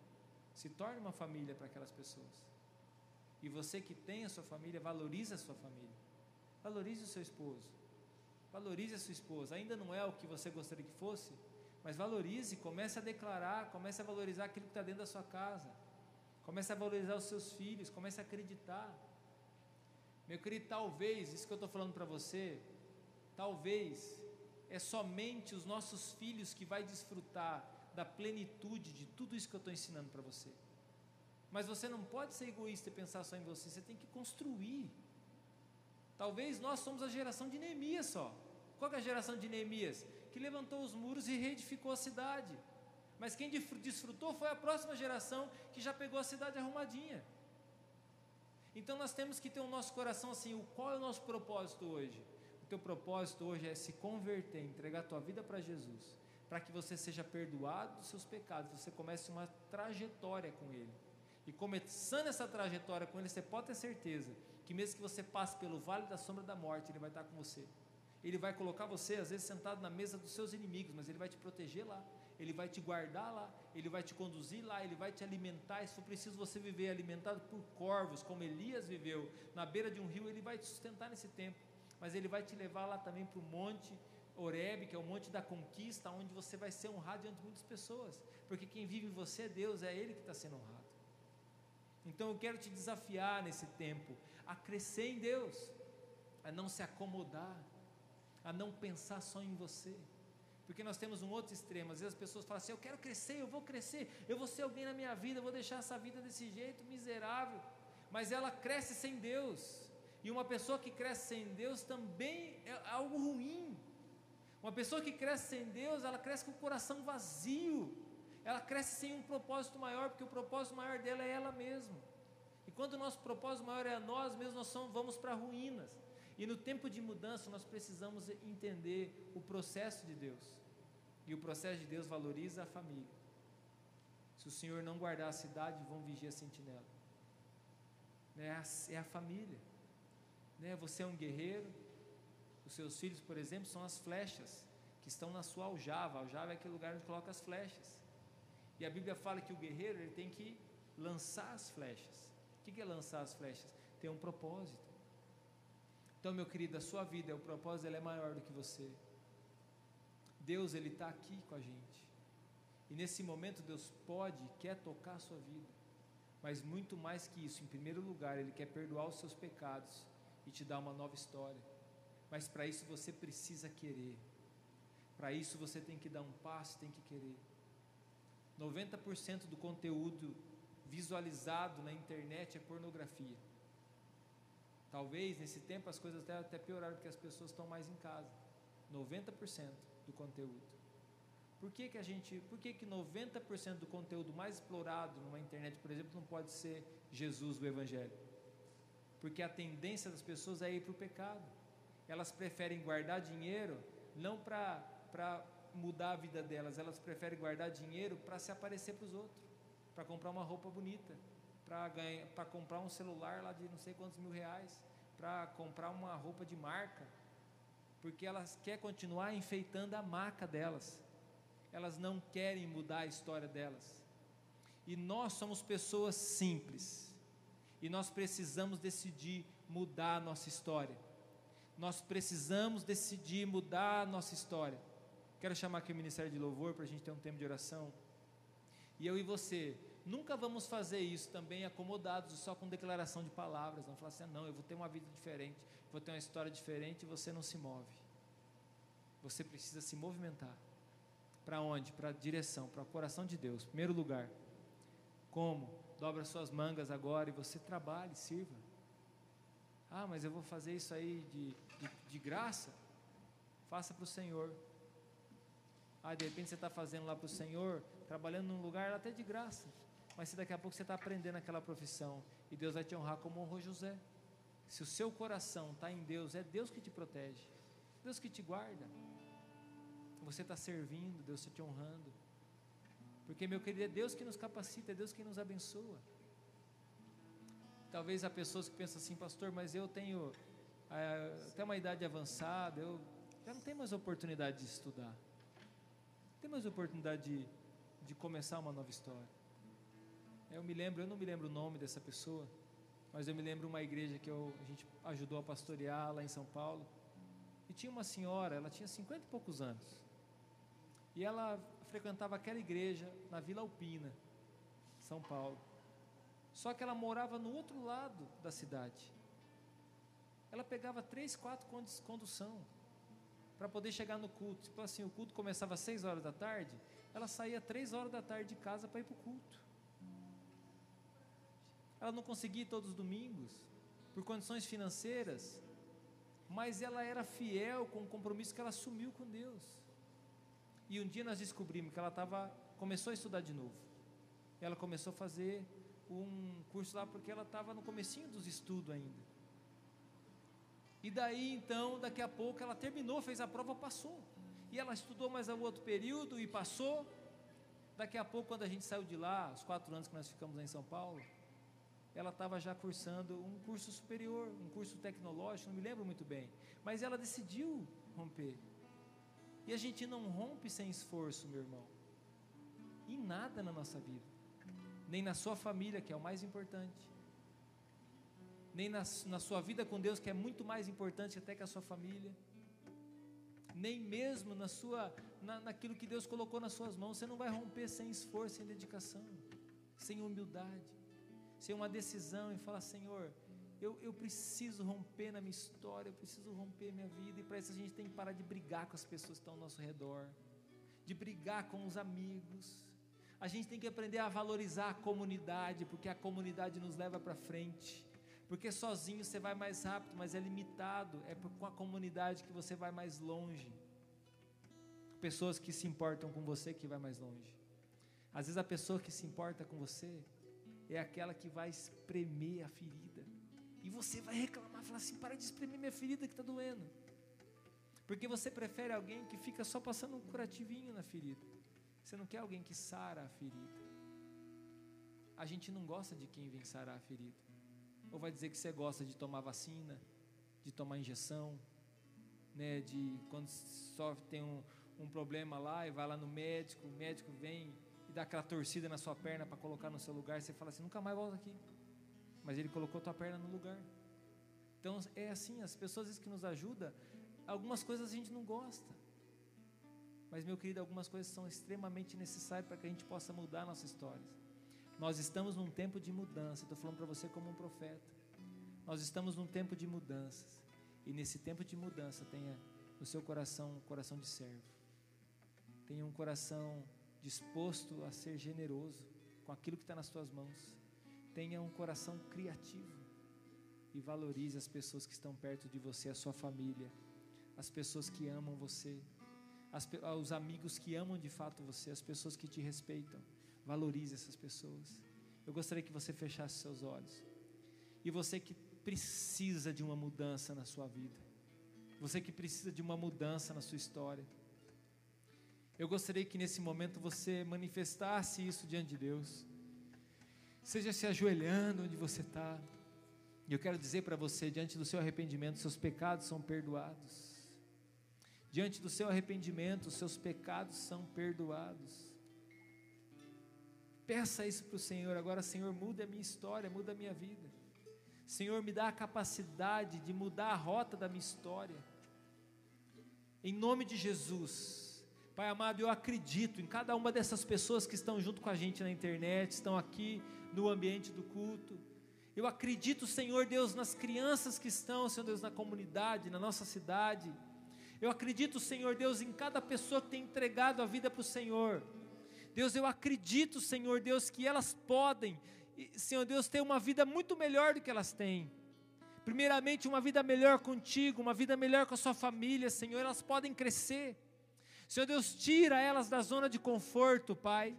Se torne uma família para aquelas pessoas. E você que tem a sua família, valorize a sua família. Valorize o seu esposo. Valorize a sua esposa. Ainda não é o que você gostaria que fosse, mas valorize, comece a declarar, comece a valorizar aquilo que está dentro da sua casa. Comece a valorizar os seus filhos, comece a acreditar. Meu querido, talvez, isso que eu estou falando para você, talvez é somente os nossos filhos que vai desfrutar da plenitude de tudo isso que eu estou ensinando para você. Mas você não pode ser egoísta e pensar só em você, você tem que construir. Talvez nós somos a geração de Neemias só. Qual é a geração de Neemias? Que levantou os muros e reedificou a cidade. Mas quem desfrutou foi a próxima geração que já pegou a cidade arrumadinha. Então nós temos que ter o nosso coração assim, o qual é o nosso propósito hoje? O teu propósito hoje é se converter, entregar a tua vida para Jesus, para que você seja perdoado dos seus pecados, você comece uma trajetória com ele. E começando essa trajetória com ele, você pode ter certeza que mesmo que você passe pelo vale da sombra da morte, ele vai estar com você. Ele vai colocar você às vezes sentado na mesa dos seus inimigos, mas ele vai te proteger lá. Ele vai te guardar lá, Ele vai te conduzir lá, Ele vai te alimentar. E se for preciso você viver alimentado por corvos, como Elias viveu, na beira de um rio, Ele vai te sustentar nesse tempo. Mas Ele vai te levar lá também para o monte Oreb, que é o monte da conquista, onde você vai ser honrado diante de muitas pessoas. Porque quem vive em você é Deus, é Ele que está sendo honrado. Então eu quero te desafiar nesse tempo a crescer em Deus, a não se acomodar, a não pensar só em você. Porque nós temos um outro extremo. Às vezes as pessoas falam assim: eu quero crescer, eu vou crescer, eu vou ser alguém na minha vida, eu vou deixar essa vida desse jeito miserável. Mas ela cresce sem Deus. E uma pessoa que cresce sem Deus também é algo ruim. Uma pessoa que cresce sem Deus, ela cresce com o coração vazio. Ela cresce sem um propósito maior, porque o propósito maior dela é ela mesma. E quando o nosso propósito maior é nós mesmos, nós vamos para ruínas. E no tempo de mudança nós precisamos entender o processo de Deus. E o processo de Deus valoriza a família. Se o Senhor não guardar a cidade, vão vigiar a sentinela. É a, é a família. Né? Você é um guerreiro. Os seus filhos, por exemplo, são as flechas que estão na sua aljava. A aljava é aquele lugar onde coloca as flechas. E a Bíblia fala que o guerreiro ele tem que lançar as flechas. O que é lançar as flechas? Ter um propósito. Então, meu querido, a sua vida, o propósito ele é maior do que você. Deus ele está aqui com a gente. E nesse momento Deus pode, quer tocar a sua vida. Mas muito mais que isso, em primeiro lugar, Ele quer perdoar os seus pecados e te dar uma nova história. Mas para isso você precisa querer. Para isso você tem que dar um passo, tem que querer. 90% do conteúdo visualizado na internet é pornografia. Talvez nesse tempo as coisas até, até pioraram porque as pessoas estão mais em casa. 90% do conteúdo. Por que, que a gente, por que, que 90% do conteúdo mais explorado numa internet, por exemplo, não pode ser Jesus, o Evangelho? Porque a tendência das pessoas é ir para o pecado. Elas preferem guardar dinheiro não para mudar a vida delas, elas preferem guardar dinheiro para se aparecer para os outros, para comprar uma roupa bonita, para comprar um celular lá de não sei quantos mil reais, para comprar uma roupa de marca, porque elas querem continuar enfeitando a marca delas elas não querem mudar a história delas. E nós somos pessoas simples. E nós precisamos decidir mudar a nossa história. Nós precisamos decidir mudar a nossa história. Quero chamar aqui o Ministério de Louvor para a gente ter um tempo de oração. E eu e você, nunca vamos fazer isso também acomodados só com declaração de palavras. Não falar assim, ah, não, eu vou ter uma vida diferente, vou ter uma história diferente e você não se move. Você precisa se movimentar. Para onde? Para a direção, para o coração de Deus. Primeiro lugar. Como? Dobra suas mangas agora e você trabalhe, sirva. Ah, mas eu vou fazer isso aí de, de, de graça? Faça para o Senhor. Ah, de repente você está fazendo lá para o Senhor, trabalhando num lugar até de graça. Mas se daqui a pouco você está aprendendo aquela profissão e Deus vai te honrar como honrou José. Se o seu coração está em Deus, é Deus que te protege, Deus que te guarda você está servindo, Deus está te honrando. Porque, meu querido, é Deus que nos capacita, é Deus que nos abençoa. Talvez há pessoas que pensam assim, pastor, mas eu tenho até uma idade avançada, eu já não tenho mais oportunidade de estudar. Não tenho mais oportunidade de, de começar uma nova história. Eu me lembro, eu não me lembro o nome dessa pessoa, mas eu me lembro uma igreja que eu, a gente ajudou a pastorear lá em São Paulo. E tinha uma senhora, ela tinha cinquenta e poucos anos. E ela frequentava aquela igreja na Vila Alpina, São Paulo. Só que ela morava no outro lado da cidade. Ela pegava três, quatro condução para poder chegar no culto. Tipo assim, o culto começava às seis horas da tarde, ela saía três horas da tarde de casa para ir para o culto. Ela não conseguia ir todos os domingos, por condições financeiras, mas ela era fiel com o compromisso que ela assumiu com Deus. E um dia nós descobrimos que ela estava, começou a estudar de novo. Ela começou a fazer um curso lá porque ela estava no comecinho dos estudos ainda. E daí então, daqui a pouco ela terminou, fez a prova, passou. E ela estudou mais um outro período e passou. Daqui a pouco, quando a gente saiu de lá, os quatro anos que nós ficamos lá em São Paulo, ela estava já cursando um curso superior, um curso tecnológico, não me lembro muito bem. Mas ela decidiu romper. E a gente não rompe sem esforço, meu irmão. Em nada na nossa vida. Nem na sua família, que é o mais importante. Nem na, na sua vida com Deus, que é muito mais importante até que a sua família. Nem mesmo na sua, na, naquilo que Deus colocou nas suas mãos. Você não vai romper sem esforço, sem dedicação, sem humildade, sem uma decisão e falar: Senhor, eu, eu preciso romper na minha história, eu preciso romper minha vida, e para isso a gente tem que parar de brigar com as pessoas que estão ao nosso redor, de brigar com os amigos. A gente tem que aprender a valorizar a comunidade, porque a comunidade nos leva para frente. Porque sozinho você vai mais rápido, mas é limitado. É com a comunidade que você vai mais longe. Pessoas que se importam com você que vai mais longe. Às vezes a pessoa que se importa com você é aquela que vai espremer a ferida. E você vai reclamar, falar assim: para de espremer minha ferida que está doendo. Porque você prefere alguém que fica só passando um curativinho na ferida. Você não quer alguém que sara a ferida. A gente não gosta de quem vem sarar a ferida. Ou vai dizer que você gosta de tomar vacina, de tomar injeção, né, de quando só tem um, um problema lá e vai lá no médico, o médico vem e dá aquela torcida na sua perna para colocar no seu lugar, você fala assim, nunca mais volta aqui. Mas ele colocou tua perna no lugar. Então é assim, as pessoas que nos ajudam, algumas coisas a gente não gosta. Mas meu querido, algumas coisas são extremamente necessárias para que a gente possa mudar nossa história. Nós estamos num tempo de mudança, estou falando para você como um profeta. Nós estamos num tempo de mudanças. E nesse tempo de mudança, tenha no seu coração um coração de servo. Tenha um coração disposto a ser generoso com aquilo que está nas suas mãos. Tenha um coração criativo e valorize as pessoas que estão perto de você, a sua família, as pessoas que amam você, as, os amigos que amam de fato você, as pessoas que te respeitam. Valorize essas pessoas. Eu gostaria que você fechasse seus olhos. E você que precisa de uma mudança na sua vida, você que precisa de uma mudança na sua história, eu gostaria que nesse momento você manifestasse isso diante de Deus, seja se ajoelhando onde você está, e eu quero dizer para você, diante do seu arrependimento, seus pecados são perdoados. Diante do seu arrependimento, seus pecados são perdoados. Peça isso para o Senhor agora, Senhor, muda a minha história, muda a minha vida. Senhor, me dá a capacidade de mudar a rota da minha história. Em nome de Jesus. Pai amado, eu acredito em cada uma dessas pessoas que estão junto com a gente na internet, estão aqui no ambiente do culto. Eu acredito, Senhor Deus, nas crianças que estão, Senhor Deus, na comunidade, na nossa cidade. Eu acredito, Senhor Deus, em cada pessoa que tem entregado a vida para o Senhor. Deus, eu acredito, Senhor Deus, que elas podem, Senhor Deus, ter uma vida muito melhor do que elas têm. Primeiramente, uma vida melhor contigo, uma vida melhor com a sua família, Senhor, elas podem crescer. Senhor Deus, tira elas da zona de conforto, Pai.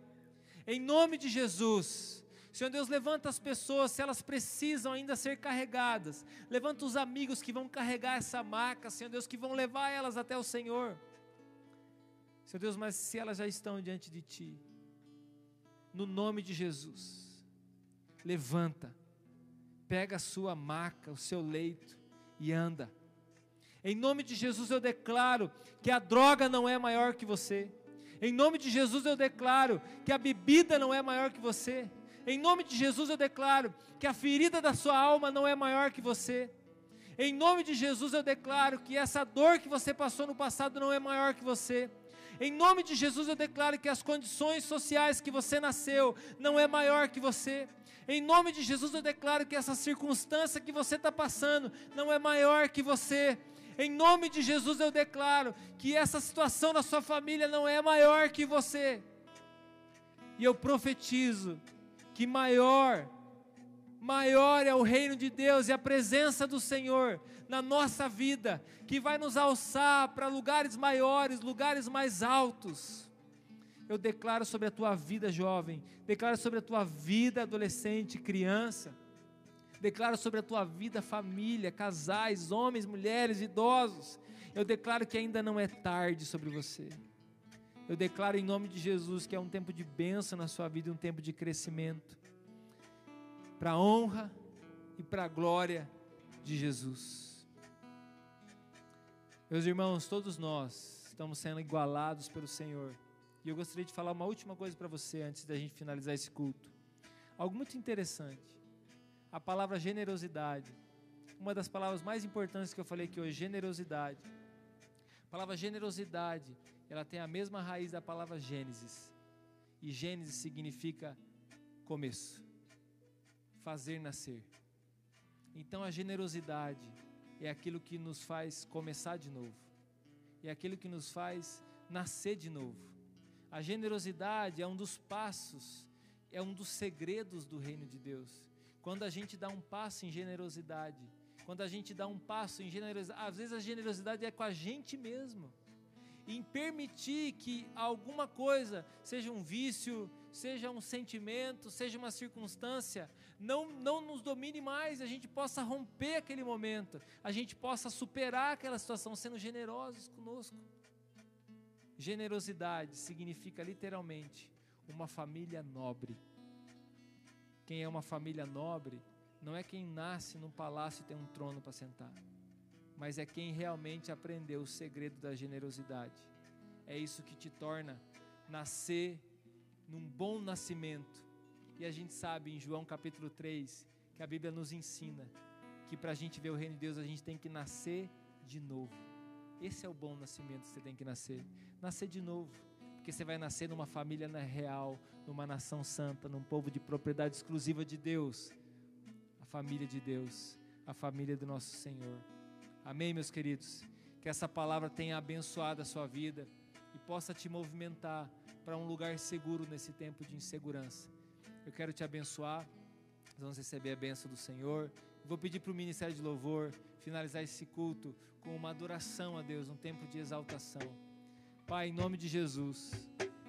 Em nome de Jesus. Senhor Deus, levanta as pessoas, se elas precisam ainda ser carregadas. Levanta os amigos que vão carregar essa maca, Senhor Deus, que vão levar elas até o Senhor. Senhor Deus, mas se elas já estão diante de Ti, no nome de Jesus, levanta, pega a sua maca, o seu leito e anda. Em nome de Jesus eu declaro que a droga não é maior que você. Em nome de Jesus eu declaro que a bebida não é maior que você. Em nome de Jesus eu declaro que a ferida da sua alma não é maior que você. Em nome de Jesus eu declaro que essa dor que você passou no passado não é maior que você. Em nome de Jesus eu declaro que as condições sociais que você nasceu não é maior que você. Em nome de Jesus eu declaro que essa circunstância que você está passando não é maior que você. Em nome de Jesus eu declaro que essa situação na sua família não é maior que você. E eu profetizo que maior, maior é o reino de Deus e a presença do Senhor na nossa vida, que vai nos alçar para lugares maiores, lugares mais altos. Eu declaro sobre a tua vida, jovem, declaro sobre a tua vida, adolescente, criança, declaro sobre a tua vida, família, casais, homens, mulheres, idosos. Eu declaro que ainda não é tarde sobre você. Eu declaro em nome de Jesus que é um tempo de bênção na sua vida, um tempo de crescimento, para a honra e para a glória de Jesus. Meus irmãos, todos nós estamos sendo igualados pelo Senhor. E eu gostaria de falar uma última coisa para você antes da gente finalizar esse culto. Algo muito interessante. A palavra generosidade. Uma das palavras mais importantes que eu falei aqui hoje, generosidade. A palavra generosidade ela tem a mesma raiz da palavra Gênesis. E Gênesis significa começo, fazer nascer. Então a generosidade é aquilo que nos faz começar de novo, é aquilo que nos faz nascer de novo. A generosidade é um dos passos, é um dos segredos do reino de Deus. Quando a gente dá um passo em generosidade, quando a gente dá um passo em generosidade, às vezes a generosidade é com a gente mesmo em permitir que alguma coisa, seja um vício, seja um sentimento, seja uma circunstância, não, não nos domine mais, a gente possa romper aquele momento, a gente possa superar aquela situação sendo generosos conosco. Generosidade significa literalmente uma família nobre. Quem é uma família nobre não é quem nasce num palácio e tem um trono para sentar mas é quem realmente aprendeu o segredo da generosidade. é isso que te torna nascer num bom nascimento. E a gente sabe em João capítulo 3 que a Bíblia nos ensina que para a gente ver o reino de Deus a gente tem que nascer de novo. Esse é o bom nascimento que você tem que nascer. Nascer de novo. Porque você vai nascer numa família real, numa nação santa, num povo de propriedade exclusiva de Deus. A família de Deus, a família do nosso Senhor. Amém, meus queridos? Que essa palavra tenha abençoado a sua vida e possa te movimentar para um lugar seguro nesse tempo de insegurança. Eu quero te abençoar. Vamos receber a benção do Senhor. Vou pedir para o Ministério de Louvor finalizar esse culto com uma adoração a Deus, um tempo de exaltação. Pai, em nome de Jesus,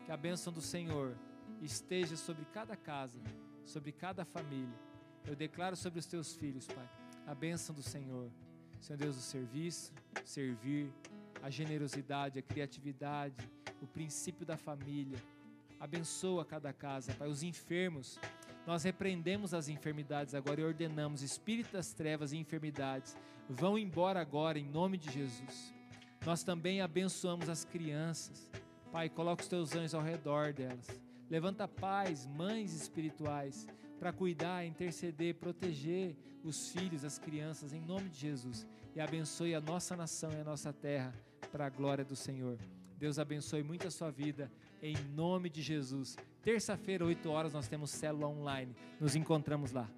que a bênção do Senhor esteja sobre cada casa, sobre cada família. Eu declaro sobre os teus filhos, Pai, a bênção do Senhor. Senhor Deus, o serviço, servir, a generosidade, a criatividade, o princípio da família. Abençoa cada casa, Pai. Os enfermos, nós repreendemos as enfermidades agora e ordenamos: espírito das trevas e enfermidades, vão embora agora em nome de Jesus. Nós também abençoamos as crianças. Pai, coloca os teus anjos ao redor delas. Levanta pais, mães espirituais, para cuidar, interceder, proteger os filhos, as crianças, em nome de Jesus. E abençoe a nossa nação e a nossa terra, para a glória do Senhor. Deus abençoe muito a sua vida, em nome de Jesus. Terça-feira, 8 horas, nós temos célula online. Nos encontramos lá.